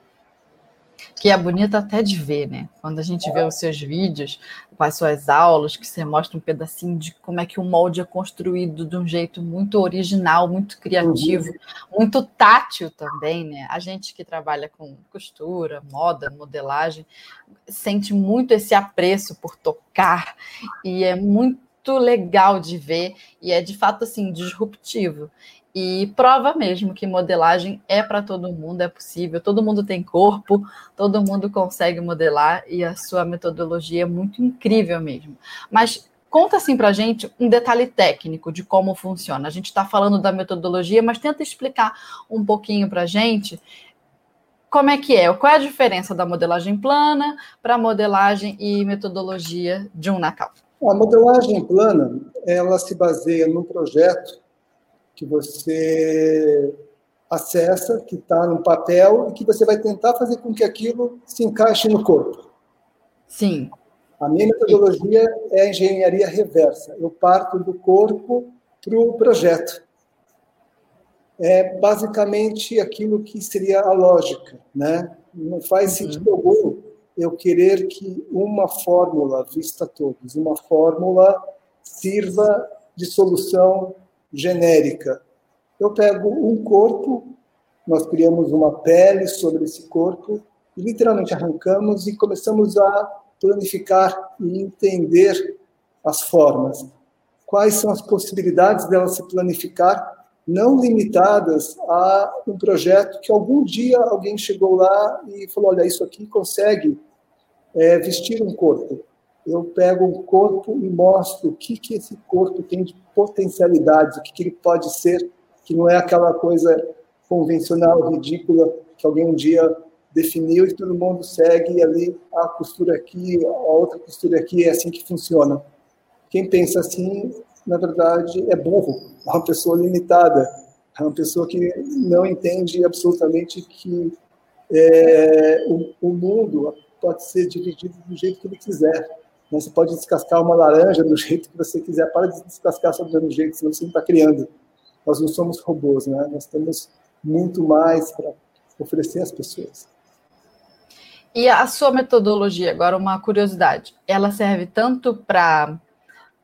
que é bonita até de ver, né? Quando a gente vê os seus vídeos, com as suas aulas, que você mostra um pedacinho de como é que o molde é construído de um jeito muito original, muito criativo, uhum. muito tátil também, né? A gente que trabalha com costura, moda, modelagem, sente muito esse apreço por tocar e é muito legal de ver e é de fato assim disruptivo e prova mesmo que modelagem é para todo mundo, é possível, todo mundo tem corpo, todo mundo consegue modelar e a sua metodologia é muito incrível mesmo. Mas conta assim para a gente um detalhe técnico de como funciona. A gente está falando da metodologia, mas tenta explicar um pouquinho para a gente como é que é, qual é a diferença da modelagem plana para modelagem e metodologia de um Nacal. A modelagem plana, ela se baseia num projeto que você acessa, que está no papel, e que você vai tentar fazer com que aquilo se encaixe no corpo. Sim. A minha metodologia é a engenharia reversa. Eu parto do corpo para o projeto. É basicamente aquilo que seria a lógica, né? Não faz uhum. sentido algum eu querer que uma fórmula vista a todos, uma fórmula sirva de solução genérica. Eu pego um corpo, nós criamos uma pele sobre esse corpo e literalmente arrancamos e começamos a planificar e entender as formas. Quais são as possibilidades dela se planificar não limitadas a um projeto que algum dia alguém chegou lá e falou: olha, isso aqui consegue é, vestir um corpo. Eu pego um corpo e mostro o que, que esse corpo tem de potencialidades, o que, que ele pode ser, que não é aquela coisa convencional, ridícula, que alguém um dia definiu e todo mundo segue ali a costura aqui, a outra costura aqui, é assim que funciona. Quem pensa assim na verdade, é burro, é uma pessoa limitada, é uma pessoa que não entende absolutamente que é, o, o, mundo pode ser dividido do jeito que ele quiser. Né? Você pode descascar uma laranja do jeito que você quiser, para de descascar só do jeito, senão você não está criando. Nós não somos robôs, né? nós temos muito mais para oferecer às pessoas. E a sua metodologia, agora uma curiosidade, ela serve tanto para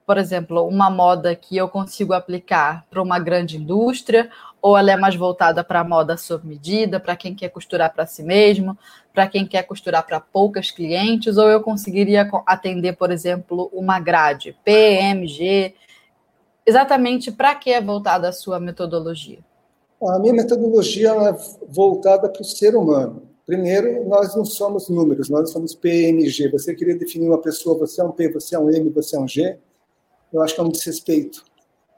por exemplo, uma moda que eu consigo aplicar para uma grande indústria, ou ela é mais voltada para a moda sob medida, para quem quer costurar para si mesmo, para quem quer costurar para poucas clientes, ou eu conseguiria atender, por exemplo, uma grade PMG. Exatamente para que é voltada a sua metodologia? A minha metodologia é voltada para o ser humano. Primeiro, nós não somos números, nós somos PMG. Você queria definir uma pessoa, você é um P, você é um M, você é um G eu acho que é um desrespeito.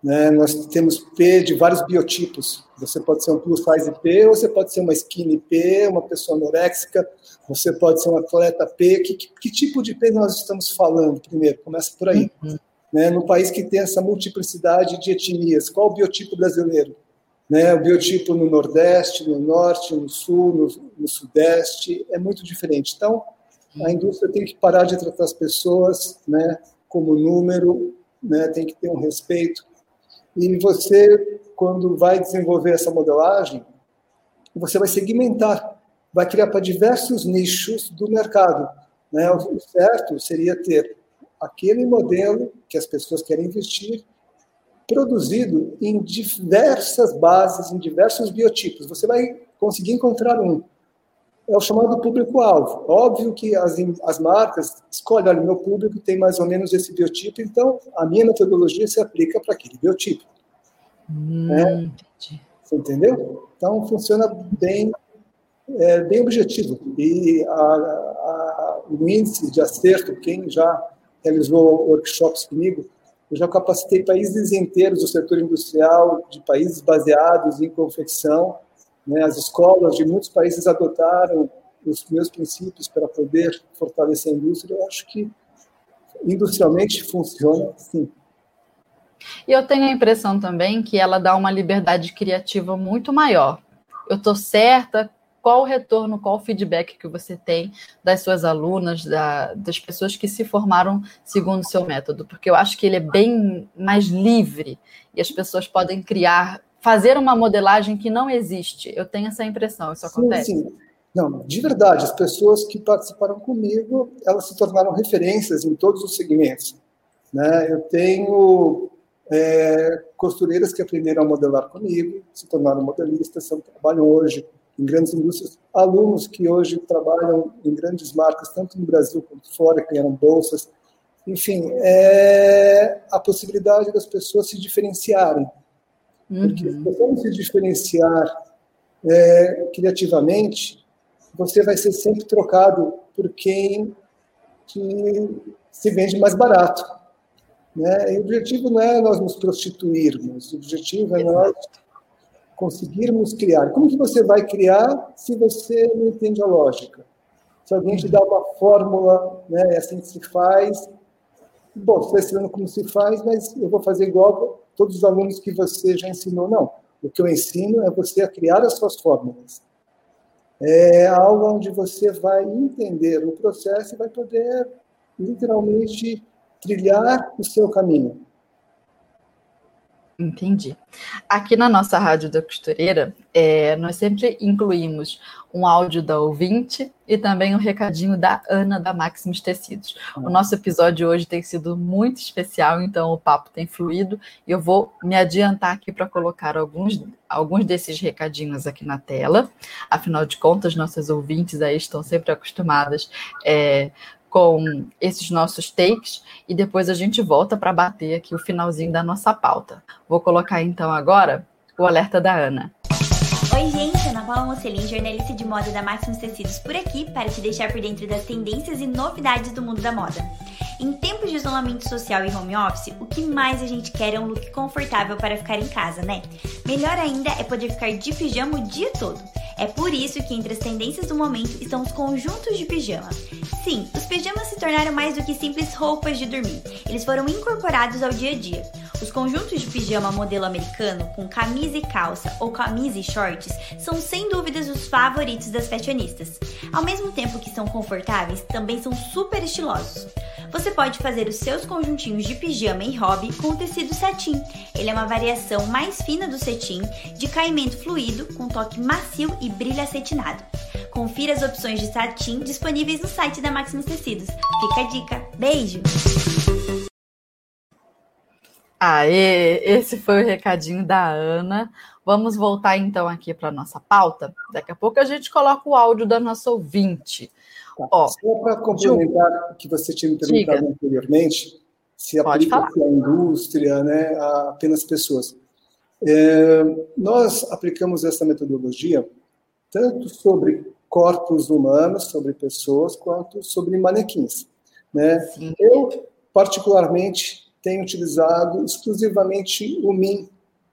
Né? Nós temos P de vários biotipos. Você pode ser um plus size P, ou você pode ser uma skinny P, uma pessoa anoréxica, você pode ser um atleta P. Que, que, que tipo de P nós estamos falando, primeiro? Começa por aí. Uhum. Né? No país que tem essa multiplicidade de etnias, qual o biotipo brasileiro? Né? O biotipo no Nordeste, no Norte, no Sul, no, no Sudeste, é muito diferente. Então, a indústria tem que parar de tratar as pessoas né, como número né, tem que ter um respeito. E você, quando vai desenvolver essa modelagem, você vai segmentar, vai criar para diversos nichos do mercado. Né? O certo seria ter aquele modelo que as pessoas querem investir, produzido em diversas bases, em diversos biotipos. Você vai conseguir encontrar um é o chamado público-alvo. Óbvio que as, as marcas escolhem, olha, meu público tem mais ou menos esse biotipo, então a minha metodologia se aplica para aquele biotipo. Hum, é, você entendeu? Então funciona bem, é, bem objetivo. E a, a, o índice de acerto, quem já realizou workshops comigo, eu já capacitei países inteiros do setor industrial, de países baseados em confecção, né? As escolas de muitos países adotaram os meus princípios para poder fortalecer a indústria. Eu acho que industrialmente funciona sim. E eu tenho a impressão também que ela dá uma liberdade criativa muito maior. Eu estou certa? Qual o retorno, qual o feedback que você tem das suas alunas, da, das pessoas que se formaram segundo o seu método? Porque eu acho que ele é bem mais livre e as pessoas podem criar fazer uma modelagem que não existe. Eu tenho essa impressão, isso acontece? Sim. Não, de verdade, as pessoas que participaram comigo, elas se tornaram referências em todos os segmentos. Né? Eu tenho é, costureiras que aprenderam a modelar comigo, se tornaram modelistas, são, trabalham hoje em grandes indústrias, alunos que hoje trabalham em grandes marcas, tanto no Brasil quanto fora, criaram bolsas. Enfim, é a possibilidade das pessoas se diferenciarem. Porque se você não se diferenciar é, criativamente, você vai ser sempre trocado por quem que se vende mais barato. Né? E o objetivo não é nós nos prostituirmos, o objetivo é nós conseguirmos criar. Como que você vai criar se você não entende a lógica? Se alguém te dá uma fórmula, né, é assim que se faz, bom, você está ensinando como se faz, mas eu vou fazer igual todos os alunos que você já ensinou. Não. O que eu ensino é você a criar as suas fórmulas. É algo onde você vai entender o processo e vai poder, literalmente, trilhar o seu caminho. Entendi. Aqui na nossa Rádio da Costureira, é, nós sempre incluímos um áudio da ouvinte e também um recadinho da Ana da Maximus Tecidos. O nosso episódio hoje tem sido muito especial, então o papo tem fluído e eu vou me adiantar aqui para colocar alguns, alguns desses recadinhos aqui na tela. Afinal de contas, nossas ouvintes aí estão sempre acostumadas é, com esses nossos takes e depois a gente volta para bater aqui o finalzinho da nossa pauta. Vou colocar então agora o alerta da Ana. Oi, gente, Ana Paula Mocelin, jornalista de moda da Maximus Tecidos por aqui para te deixar por dentro das tendências e novidades do mundo da moda. Em tempos de isolamento social e home office, o que mais a gente quer é um look confortável para ficar em casa, né? Melhor ainda é poder ficar de pijama o dia todo. É por isso que entre as tendências do momento estão os conjuntos de pijama. Sim, os pijamas se tornaram mais do que simples roupas de dormir. Eles foram incorporados ao dia a dia. Os conjuntos de pijama modelo americano, com camisa e calça ou camisa e shorts, são sem dúvidas os favoritos das fashionistas. Ao mesmo tempo que são confortáveis, também são super estilosos. Você pode fazer os seus conjuntinhos de pijama e hobby com o tecido satin. Ele é uma variação mais fina do cetim, de caimento fluido, com toque macio e brilho acetinado. Confira as opções de satin disponíveis no site da Maximus Tecidos. Fica a dica. Beijo! Aê, esse foi o recadinho da Ana. Vamos voltar então aqui para a nossa pauta. Daqui a pouco a gente coloca o áudio da nossa ouvinte. Tá. Ó, Só para complementar o que você tinha me perguntado diga. anteriormente, se aplica à indústria, né, a apenas pessoas. É, nós aplicamos essa metodologia tanto sobre corpos humanos, sobre pessoas, quanto sobre manequins. Né? Eu, particularmente, tenho utilizado exclusivamente o MIM,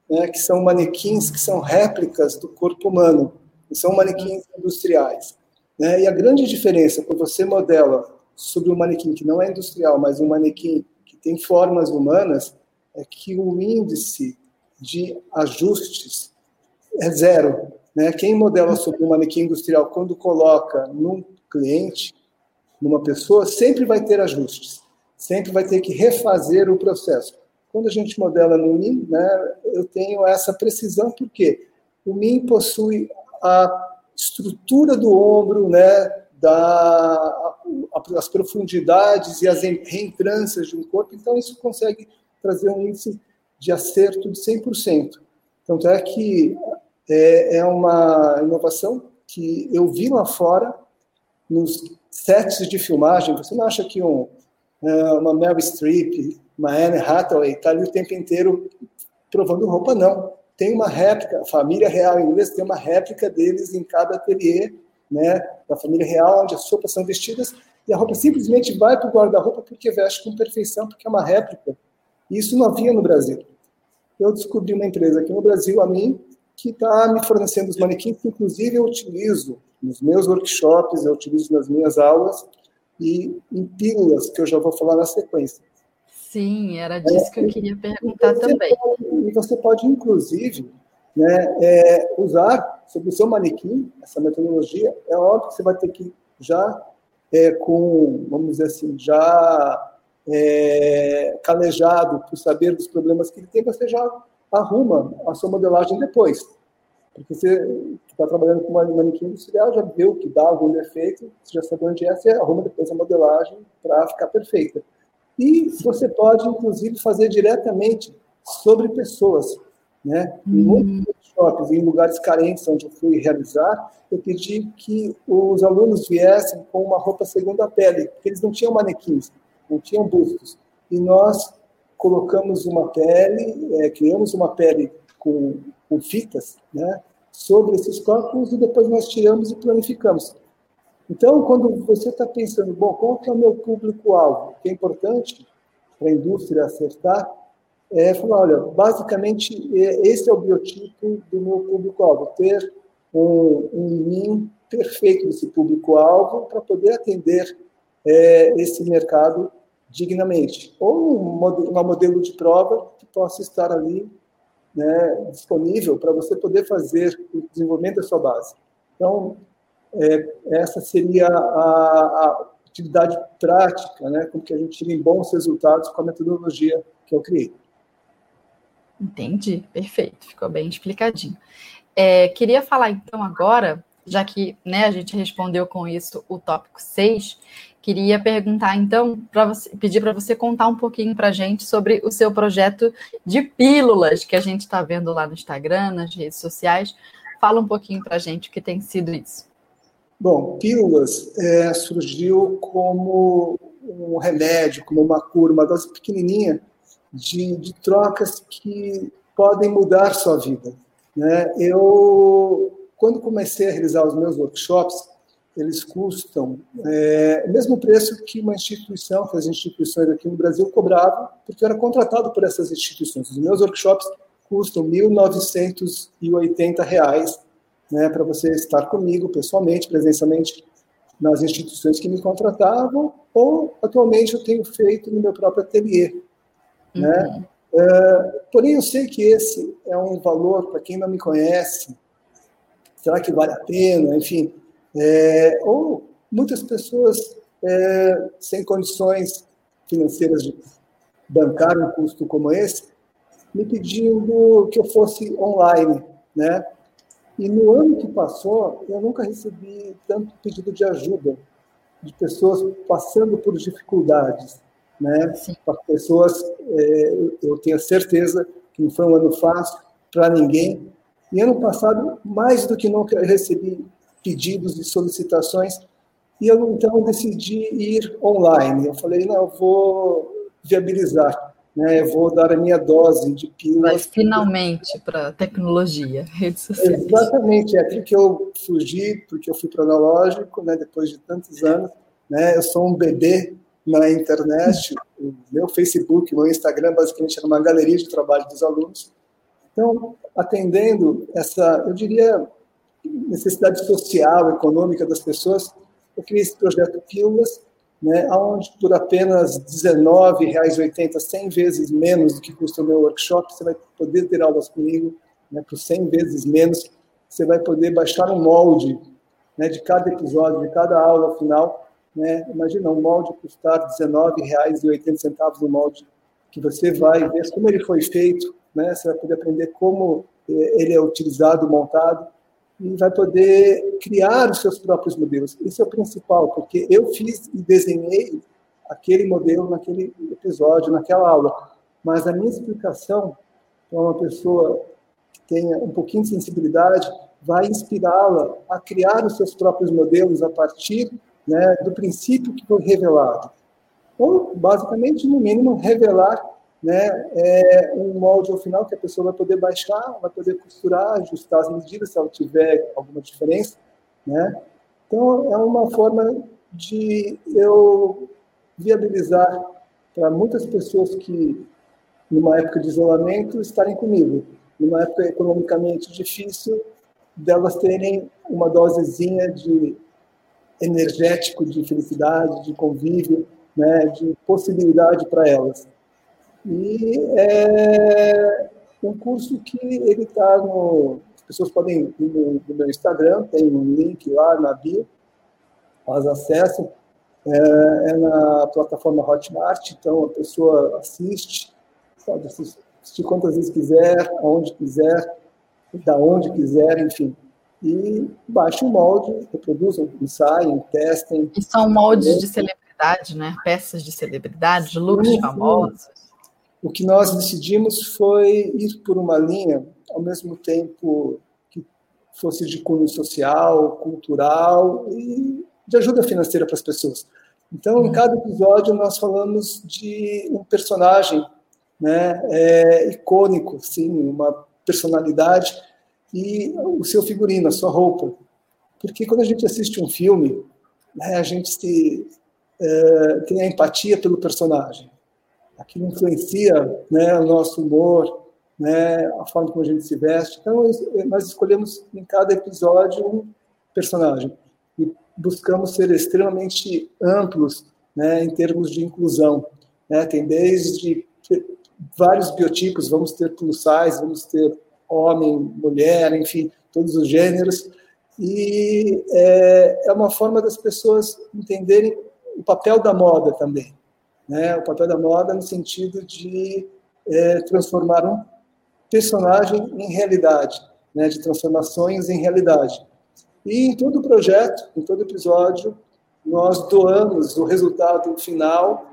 né, que são manequins que são réplicas do corpo humano, são manequins industriais. Né? E a grande diferença quando você modela sobre um manequim que não é industrial, mas um manequim que tem formas humanas, é que o índice de ajustes é zero. Né? Quem modela sobre um manequim industrial, quando coloca num cliente, numa pessoa, sempre vai ter ajustes, sempre vai ter que refazer o processo. Quando a gente modela no MIM, né, eu tenho essa precisão, porque o MIM possui a estrutura do ombro, né, da, as profundidades e as reentrâncias de um corpo, então isso consegue trazer um índice de acerto de 100%. Tanto é que é, é uma inovação que eu vi lá fora, nos sets de filmagem, você não acha que um, uma Meryl Streep, uma Anne Hathaway está ali o tempo inteiro provando roupa, não tem uma réplica, a família real inglesa tem uma réplica deles em cada ateliê, né, da família real, onde as roupas são vestidas, e a roupa simplesmente vai para o guarda-roupa porque veste com perfeição, porque é uma réplica. Isso não havia no Brasil. Eu descobri uma empresa aqui no Brasil, a mim, que está me fornecendo os manequins que, inclusive, eu utilizo nos meus workshops, eu utilizo nas minhas aulas, e em pílulas, que eu já vou falar na sequência. Sim, era disso que eu queria perguntar também. Pode, e você pode, inclusive, né, é, usar sobre o seu manequim essa metodologia. É óbvio que você vai ter que já é, com, vamos dizer assim, já é, calejado por saber dos problemas que ele tem, você já arruma a sua modelagem depois. Porque você está trabalhando com uma manequim industrial, já viu que dá algum defeito, você já sabe onde é, você arruma depois a modelagem para ficar perfeita. E você pode, inclusive, fazer diretamente sobre pessoas. Né? Em muitos shoppings, em lugares carentes onde eu fui realizar, eu pedi que os alunos viessem com uma roupa segunda pele, porque eles não tinham manequins, não tinham bustos. E nós colocamos uma pele, é, criamos uma pele com, com fitas, né, sobre esses corpos e depois nós tiramos e planificamos. Então, quando você está pensando, bom, qual que é o meu público-alvo? O que é importante para a indústria acertar é falar, olha, basicamente, é, esse é o biotipo do meu público-alvo, ter um, um NIM perfeito desse público-alvo para poder atender é, esse mercado dignamente. Ou um um modelo de prova que possa estar ali né, disponível para você poder fazer o desenvolvimento da sua base. Então, é, essa seria a, a, atividade prática, né, com que a gente tire bons resultados com a metodologia que eu criei. Entendi, perfeito, ficou bem explicadinho. É, queria falar então agora, já que né, a gente respondeu com isso o tópico 6, queria perguntar então, para você, pedir para você contar um pouquinho para a gente sobre o seu projeto de pílulas que a gente está vendo lá no Instagram, nas redes sociais. Fala um pouquinho para a gente o que tem sido isso. Bom, pílulas é, surgiu como um remédio, como uma cura, uma dose pequenininha de, de trocas que podem mudar sua vida. Né? Eu, quando comecei a realizar os meus workshops, eles custam é, o mesmo preço que uma instituição, que as instituições aqui no Brasil cobravam, porque eu era contratado por essas instituições. Os meus workshops custam R$ 1.980 né, para você estar comigo pessoalmente, presencialmente, nas instituições que me contratavam, ou atualmente eu tenho feito no meu próprio ateliê. Né? Uhum. Uh, porém, eu sei que esse é um valor, para quem não me conhece, será que vale a pena? Enfim, é, ou muitas pessoas é, sem condições financeiras de bancar um custo como esse, me pedindo que eu fosse online, né? E no ano que passou, eu nunca recebi tanto pedido de ajuda de pessoas passando por dificuldades né? Para pessoas, é, eu tenho certeza que não foi um ano fácil para ninguém. E ano passado, mais do que nunca, eu recebi pedidos e solicitações e eu então decidi ir online. Eu falei, não, eu vou viabilizar, né? Eu vou dar a minha dose de pílulas. Mas finalmente para a tecnologia, redes sociais. Exatamente, é aquilo que eu fugi, porque eu fui para analógico, né? Depois de tantos anos, né? Eu sou um bebê na internet, o meu Facebook, o meu Instagram, basicamente era uma galeria de trabalho dos alunos. Então, atendendo essa, eu diria, necessidade social, econômica das pessoas, eu criei esse projeto Pílulas, né, onde por apenas R$19,80, 100 vezes menos do que custa o meu workshop, você vai poder ter aulas comigo, né, por 100 vezes menos, você vai poder baixar um molde né, de cada episódio, de cada aula final, né? Imagina um molde custar R$19,80 no molde que você vai ver como ele foi feito, né? Você vai poder aprender como eh, ele é utilizado, montado e vai poder criar os seus próprios modelos. Isso é o principal, porque eu fiz e desenhei aquele modelo naquele episódio, naquela aula, mas a minha explicação para uma pessoa que tenha um pouquinho de sensibilidade vai inspirá-la a criar os seus próprios modelos a partir né, do princípio que foi revelado. Ou, basicamente, no mínimo, revelar né, é, um molde ao final que a pessoa vai poder baixar, vai poder costurar, ajustar as medidas se ela tiver alguma diferença. Né? Então, é uma forma de eu viabilizar para muitas pessoas que, numa época de isolamento, estarem comigo. Numa época economicamente difícil, delas terem uma dosezinha de energético de felicidade, de convívio, né, de possibilidade para elas. E é um curso que ele está no. As pessoas podem ir no, no, meu Instagram, tem um link lá na bio, elas acessam. É, é na plataforma Hotmart, então a pessoa assiste, pode assistir quantas vezes quiser, aonde quiser, da onde quiser, enfim e baixem o molde, reproduzam, ensaiem, testem. E são moldes de celebridade, né? Peças de celebridade, looks famosos. O que nós decidimos foi ir por uma linha, ao mesmo tempo que fosse de cunho social, cultural e de ajuda financeira para as pessoas. Então, em uhum. cada episódio, nós falamos de um personagem né, é, icônico, sim, uma personalidade e o seu figurino, a sua roupa. Porque quando a gente assiste um filme, né, a gente se, é, tem a empatia pelo personagem. Aquilo influencia né, o nosso humor, né, a forma como a gente se veste. Então, nós escolhemos em cada episódio um personagem e buscamos ser extremamente amplos né, em termos de inclusão. Né? Tem desde vários biotipos, vamos ter plus size, vamos ter homem, mulher, enfim, todos os gêneros. E é, é uma forma das pessoas entenderem o papel da moda também. Né? O papel da moda no sentido de é, transformar um personagem em realidade, né, de transformações em realidade. E em todo projeto, em todo episódio, nós doamos o resultado final,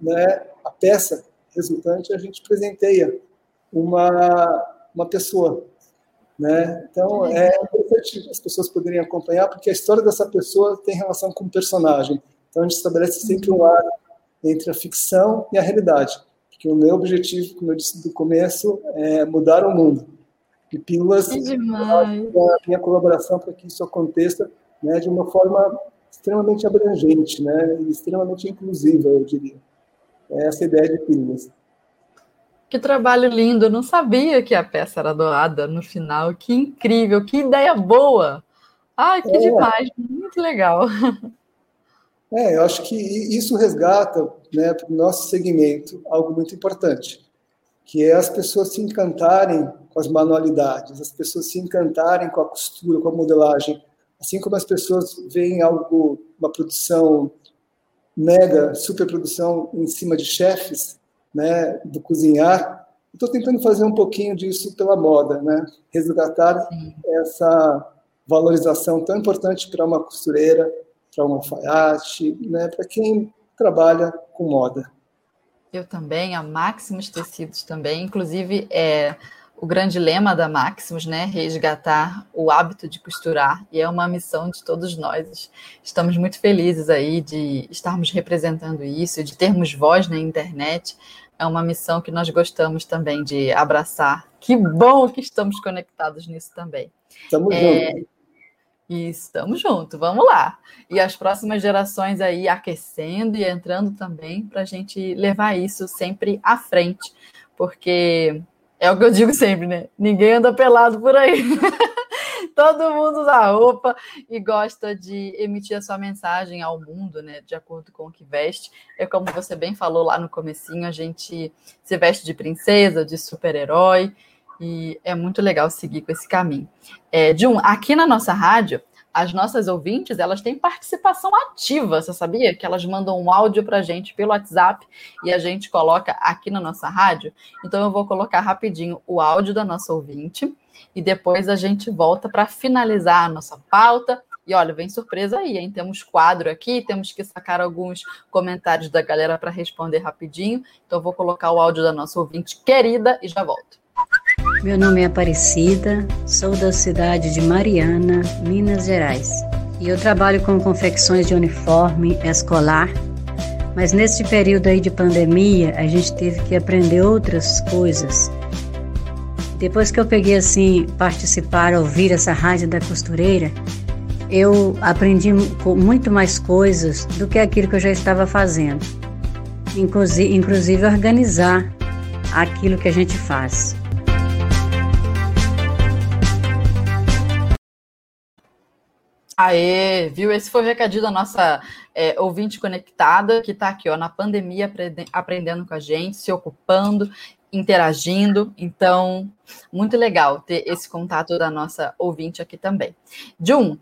né, a peça resultante, a gente presenteia uma, uma pessoa. Né? Então, é importante as pessoas poderem acompanhar, porque a história dessa pessoa tem relação com o personagem. Então, a gente estabelece sempre um ar entre a ficção e a realidade. Porque o meu objetivo, como eu disse no começo, é mudar o mundo. E Pílulas é a minha colaboração para que isso aconteça né, de uma forma extremamente abrangente, né, e extremamente inclusiva, eu diria. É essa ideia de Pílulas. Que trabalho lindo! Eu não sabia que a peça era doada no final. Que incrível! Que ideia boa! Ai, que é. demais! Muito legal. É, eu acho que isso resgata, né, para o nosso segmento, algo muito importante, que é as pessoas se encantarem com as manualidades, as pessoas se encantarem com a costura, com a modelagem, assim como as pessoas veem algo, uma produção mega, super produção em cima de chefes, né, do cozinhar. Estou tentando fazer um pouquinho disso pela moda, né, resgatar Sim. essa valorização tão importante para uma costureira, para um alfaiate, né, para quem trabalha com moda. Eu também, a Maximus Tecidos também, inclusive é o grande lema da Maximus, né, resgatar o hábito de costurar, e é uma missão de todos nós. Estamos muito felizes aí de estarmos representando isso, de termos voz na internet. É uma missão que nós gostamos também de abraçar. Que bom que estamos conectados nisso também. Estamos é, juntos. E estamos juntos, vamos lá. E as próximas gerações aí aquecendo e entrando também para a gente levar isso sempre à frente, porque é o que eu digo sempre, né? Ninguém anda pelado por aí. Todo mundo usa roupa e gosta de emitir a sua mensagem ao mundo, né? De acordo com o que veste. É como você bem falou lá no comecinho, a gente se veste de princesa, de super-herói e é muito legal seguir com esse caminho. É, um, aqui na nossa rádio, as nossas ouvintes, elas têm participação ativa, você sabia? Que elas mandam um áudio para a gente pelo WhatsApp e a gente coloca aqui na nossa rádio. Então eu vou colocar rapidinho o áudio da nossa ouvinte e depois a gente volta para finalizar a nossa pauta. E olha, vem surpresa aí, hein? Temos quadro aqui, temos que sacar alguns comentários da galera para responder rapidinho. Então eu vou colocar o áudio da nossa ouvinte querida e já volto. Meu nome é Aparecida, sou da cidade de Mariana, Minas Gerais. E eu trabalho com confecções de uniforme escolar, mas nesse período aí de pandemia, a gente teve que aprender outras coisas. Depois que eu peguei assim, participar, ouvir essa rádio da costureira, eu aprendi muito mais coisas do que aquilo que eu já estava fazendo. Inclusive, inclusive organizar aquilo que a gente faz. Aê, viu? Esse foi o recadinho da nossa é, ouvinte conectada, que está aqui ó, na pandemia aprendendo com a gente, se ocupando, interagindo. Então, muito legal ter esse contato da nossa ouvinte aqui também. Jun,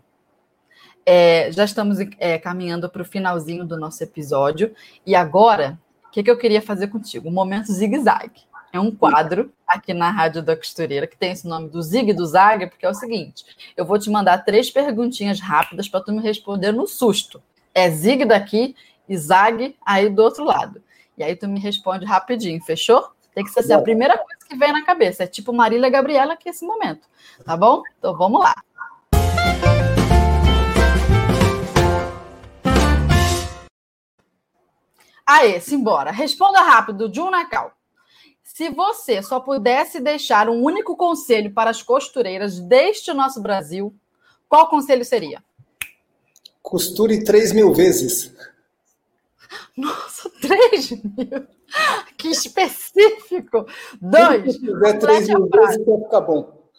é, já estamos é, caminhando para o finalzinho do nosso episódio. E agora, o que, que eu queria fazer contigo? Um momento zigue-zague. É um quadro aqui na Rádio da Costureira que tem esse nome do Zig do Zag, porque é o seguinte: eu vou te mandar três perguntinhas rápidas para tu me responder no susto. É Zig daqui e Zag aí do outro lado. E aí tu me responde rapidinho, fechou? Tem que ser assim, a primeira coisa que vem na cabeça. É tipo Marília Gabriela aqui esse momento. Tá bom? Então vamos lá. Aê, simbora. Responda rápido, Jun Nakal. Se você só pudesse deixar um único conselho para as costureiras deste nosso Brasil, qual conselho seria? Costure 3 mil vezes. Nossa, 3 mil? Que específico! Dois. Se fizer 3 mil vezes, vai ficar bom.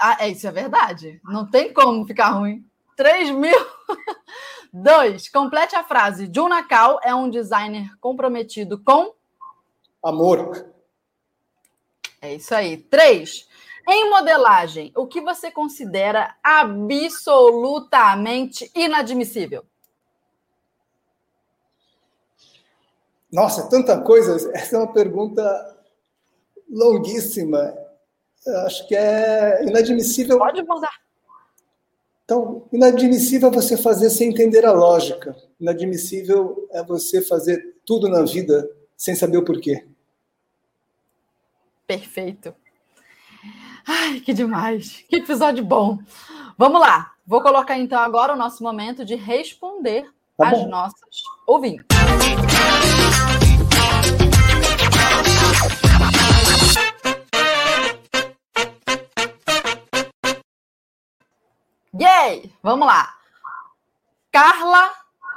Ah, é, isso é verdade. Não tem como ficar ruim. 3 mil. Dois. Complete a frase. Jun Nakal é um designer comprometido com amor. É isso aí. Três. Em modelagem, o que você considera absolutamente inadmissível? Nossa, tanta coisa. Essa é uma pergunta longuíssima. acho que é inadmissível. Pode mandar. Então, inadmissível é você fazer sem entender a lógica. Inadmissível é você fazer tudo na vida sem saber o porquê. Perfeito. Ai, que demais. Que episódio bom. Vamos lá. Vou colocar então agora o nosso momento de responder tá às nossas ouvintes. Yay! Vamos lá. Carla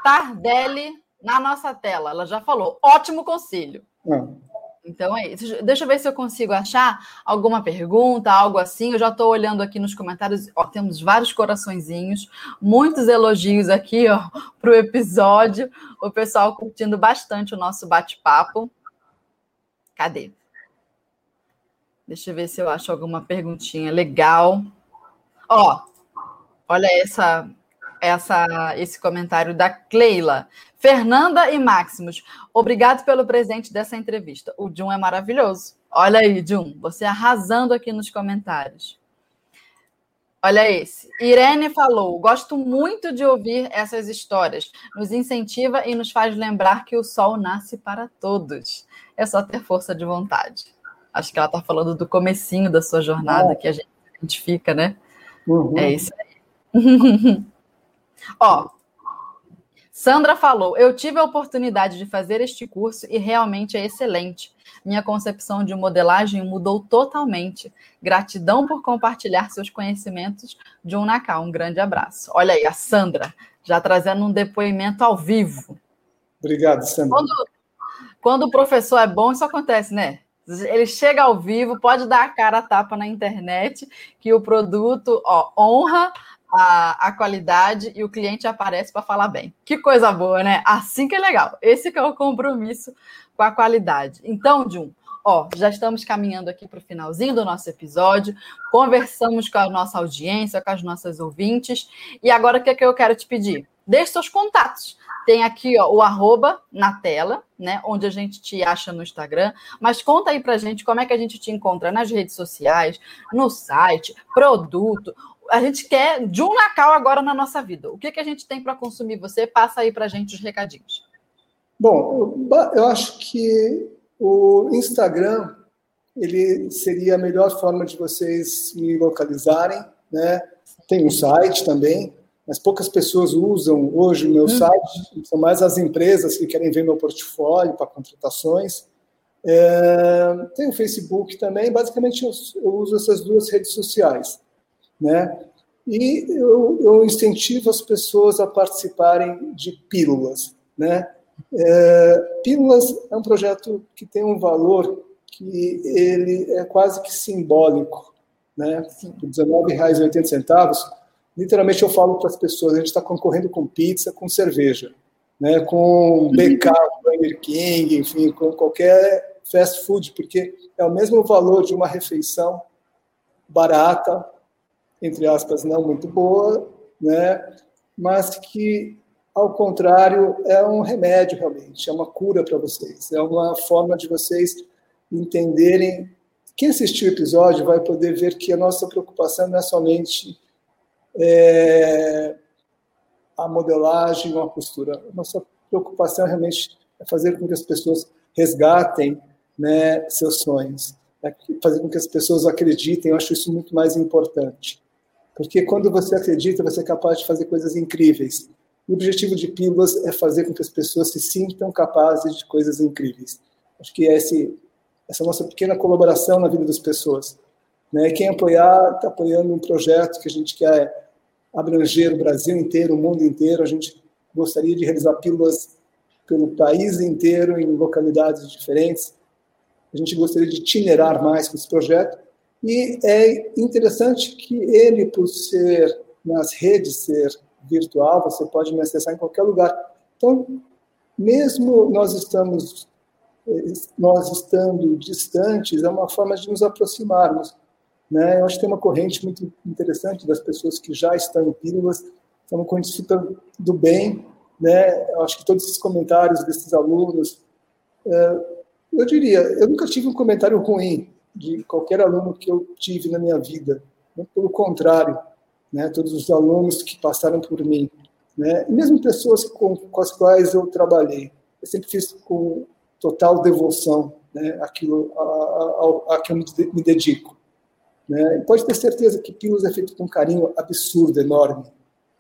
Tardelli na nossa tela. Ela já falou. Ótimo conselho. Hum. Então é isso. Deixa eu ver se eu consigo achar alguma pergunta, algo assim. Eu já estou olhando aqui nos comentários. Ó, temos vários coraçõezinhos, muitos elogios aqui para o episódio. O pessoal curtindo bastante o nosso bate-papo. Cadê? Deixa eu ver se eu acho alguma perguntinha legal. Ó, olha essa essa, esse comentário da Cleila. Fernanda e Máximos, obrigado pelo presente dessa entrevista. O Jun é maravilhoso. Olha aí, Jun, você arrasando aqui nos comentários. Olha esse. Irene falou: gosto muito de ouvir essas histórias. Nos incentiva e nos faz lembrar que o sol nasce para todos. É só ter força de vontade. Acho que ela está falando do comecinho da sua jornada, que a gente identifica, né? Uhum. É isso aí. Ó, Sandra falou: Eu tive a oportunidade de fazer este curso e realmente é excelente. Minha concepção de modelagem mudou totalmente. Gratidão por compartilhar seus conhecimentos de um Naká. Um grande abraço. Olha aí, a Sandra já trazendo um depoimento ao vivo. Obrigado, Sandra. Quando, quando o professor é bom, isso acontece, né? Ele chega ao vivo, pode dar a cara a tapa na internet, que o produto ó, honra a, a qualidade e o cliente aparece para falar bem. Que coisa boa, né? Assim que é legal. Esse que é o compromisso com a qualidade. Então, Jun, ó, já estamos caminhando aqui para o finalzinho do nosso episódio, conversamos com a nossa audiência, com as nossas ouvintes, e agora o que, é que eu quero te pedir? Deixe seus contatos. Tem aqui ó, o arroba na tela, né? Onde a gente te acha no Instagram. Mas conta aí pra gente como é que a gente te encontra nas redes sociais, no site, produto, a gente quer de um Nacal agora na nossa vida. O que, que a gente tem para consumir? Você passa aí para a gente os recadinhos. Bom, eu acho que o Instagram ele seria a melhor forma de vocês me localizarem, né? Tem um site também, mas poucas pessoas usam hoje o meu hum. site. São mais as empresas que querem ver meu portfólio para contratações. É, tem o Facebook também. Basicamente, eu, eu uso essas duas redes sociais né? E eu, eu incentivo as pessoas a participarem de pílulas, né? É, pílulas é um projeto que tem um valor que ele é quase que simbólico, né? Por R$19,80, literalmente eu falo para as pessoas, a gente está concorrendo com pizza, com cerveja, né? Com BK, Burger King, enfim, com qualquer fast food, porque é o mesmo valor de uma refeição barata, entre aspas, não muito boa, né? mas que, ao contrário, é um remédio realmente, é uma cura para vocês, é uma forma de vocês entenderem. Quem assistiu o episódio vai poder ver que a nossa preocupação não é somente é, a modelagem ou a postura. A nossa preocupação realmente é fazer com que as pessoas resgatem né, seus sonhos, é fazer com que as pessoas acreditem. Eu acho isso muito mais importante. Porque quando você acredita, você é capaz de fazer coisas incríveis. o objetivo de Pílulas é fazer com que as pessoas se sintam capazes de coisas incríveis. Acho que é esse, essa nossa pequena colaboração na vida das pessoas. Né? Quem apoiar, está apoiando um projeto que a gente quer abranger o Brasil inteiro, o mundo inteiro. A gente gostaria de realizar pílulas pelo país inteiro, em localidades diferentes. A gente gostaria de itinerar mais com esse projeto e é interessante que ele, por ser nas redes, ser virtual, você pode me acessar em qualquer lugar. Então, mesmo nós estamos nós estando distantes, é uma forma de nos aproximarmos. Né? Eu acho que tem uma corrente muito interessante das pessoas que já estão em pílulas, uma corrente super do bem. Né? Eu acho que todos esses comentários desses alunos, é, eu diria, eu nunca tive um comentário ruim de qualquer aluno que eu tive na minha vida. Pelo contrário, né, todos os alunos que passaram por mim, né, e mesmo pessoas com, com as quais eu trabalhei, eu sempre fiz com total devoção né, aquilo a, a, a que eu me, dedico. Né? pode ter certeza que Pilos é feito com um carinho absurdo, enorme.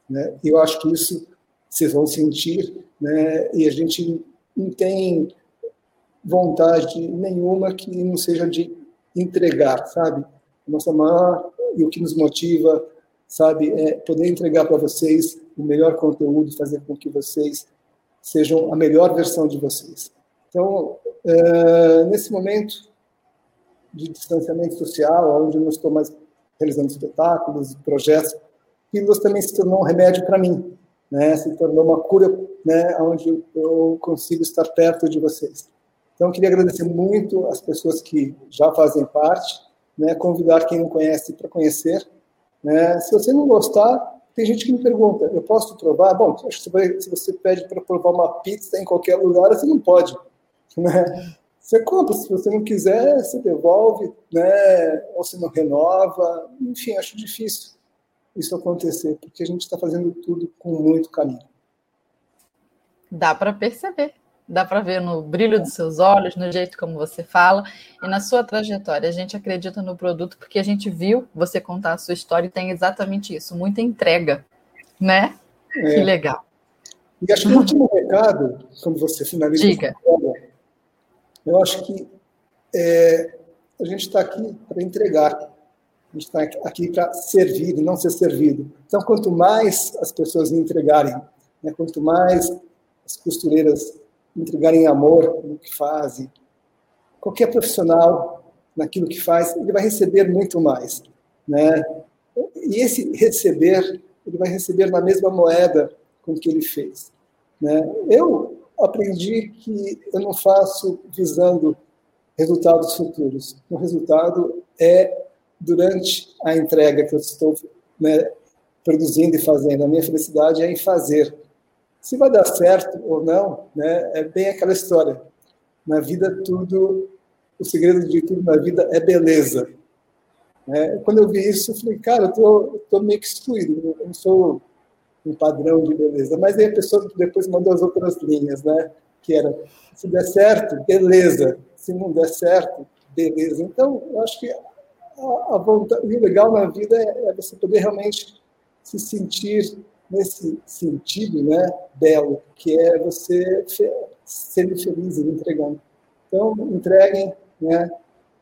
Né? Eu acho que isso vocês vão sentir, né? e a gente não tem vontade nenhuma que não seja de entregar, sabe? Nossa maior e o que nos motiva, sabe, é poder entregar para vocês o melhor conteúdo, fazer com que vocês sejam a melhor versão de vocês. Então, é, nesse momento de distanciamento social, onde eu não estou mais realizando espetáculos, projetos, Pílulas também se tornou um remédio para mim, né? Se tornou uma cura, né? Onde eu consigo estar perto de vocês. Então, eu queria agradecer muito as pessoas que já fazem parte, né? Convidar quem não conhece para conhecer. Né? Se você não gostar, tem gente que me pergunta, eu posso provar? Bom, acho que se você pede para provar uma pizza em qualquer lugar, você não pode. Né? Você compra, se você não quiser, você devolve, né? ou se não renova. Enfim, acho difícil isso acontecer, porque a gente está fazendo tudo com muito carinho. Dá para perceber, dá para ver no brilho dos seus olhos, no jeito como você fala e na sua trajetória. A gente acredita no produto porque a gente viu você contar a sua história e tem exatamente isso, muita entrega, né? É. Que legal. E acho que o último recado, quando você finaliza, Diga. eu acho que é, a gente está aqui para entregar. A gente está aqui para servir e não ser servido. Então, quanto mais as pessoas me entregarem, né, quanto mais as costureiras entregarem amor no que fazem, qualquer profissional naquilo que faz, ele vai receber muito mais, né? E esse receber, ele vai receber na mesma moeda com que ele fez, né? Eu aprendi que eu não faço visando resultados futuros. O resultado é durante a entrega que eu estou né, produzindo e fazendo. A minha felicidade é em fazer, se vai dar certo ou não, né, é bem aquela história. Na vida, tudo, o segredo de tudo na vida é beleza. É, quando eu vi isso, eu falei, cara, eu tô, tô meio que excluído, eu não sou um padrão de beleza. Mas aí a pessoa depois mandou as outras linhas, né? Que era, se der certo, beleza. Se não der certo, beleza. Então, eu acho que a, a vontade, o legal na vida é, é você poder realmente se sentir nesse sentido né, belo, que é você ser feliz e entregando. Então, entreguem, né?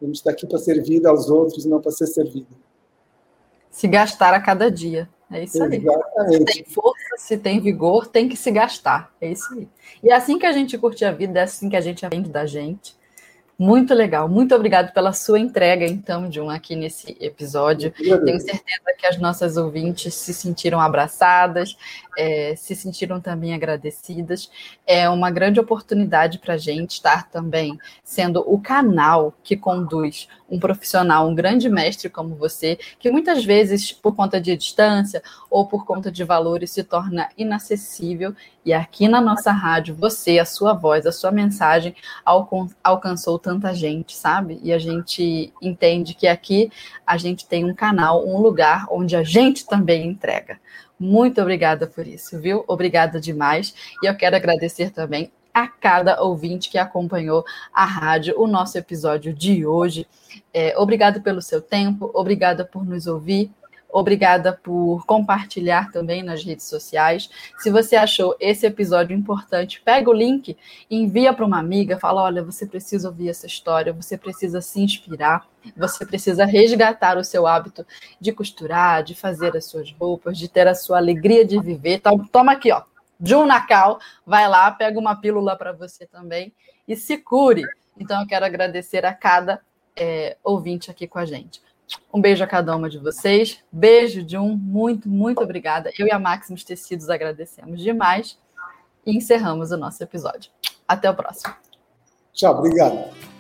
A gente está aqui para servir aos outros, não para ser servido. Se gastar a cada dia. É isso aí. Exatamente. Se tem força, se tem vigor, tem que se gastar. É isso aí. E é assim que a gente curte a vida, é assim que a gente aprende da gente. Muito legal. Muito obrigado pela sua entrega, então, Jun, aqui nesse episódio. Tenho certeza que as nossas ouvintes se sentiram abraçadas, é, se sentiram também agradecidas. É uma grande oportunidade para a gente estar também sendo o canal que conduz um profissional, um grande mestre como você, que muitas vezes, por conta de distância ou por conta de valores, se torna inacessível. E aqui na nossa rádio, você, a sua voz, a sua mensagem alcançou tanta gente, sabe? E a gente entende que aqui a gente tem um canal, um lugar onde a gente também entrega. Muito obrigada por isso, viu? Obrigada demais. E eu quero agradecer também a cada ouvinte que acompanhou a rádio, o nosso episódio de hoje. É, obrigado pelo seu tempo, obrigada por nos ouvir. Obrigada por compartilhar também nas redes sociais. Se você achou esse episódio importante, pega o link, envia para uma amiga, fala: olha, você precisa ouvir essa história, você precisa se inspirar, você precisa resgatar o seu hábito de costurar, de fazer as suas roupas, de ter a sua alegria de viver. Então, toma aqui, ó, Jun Nakal, vai lá, pega uma pílula para você também e se cure. Então, eu quero agradecer a cada é, ouvinte aqui com a gente. Um beijo a cada uma de vocês. Beijo, Jun. Muito, muito obrigada. Eu e a Maximus Tecidos agradecemos demais e encerramos o nosso episódio. Até o próximo. Tchau, obrigado.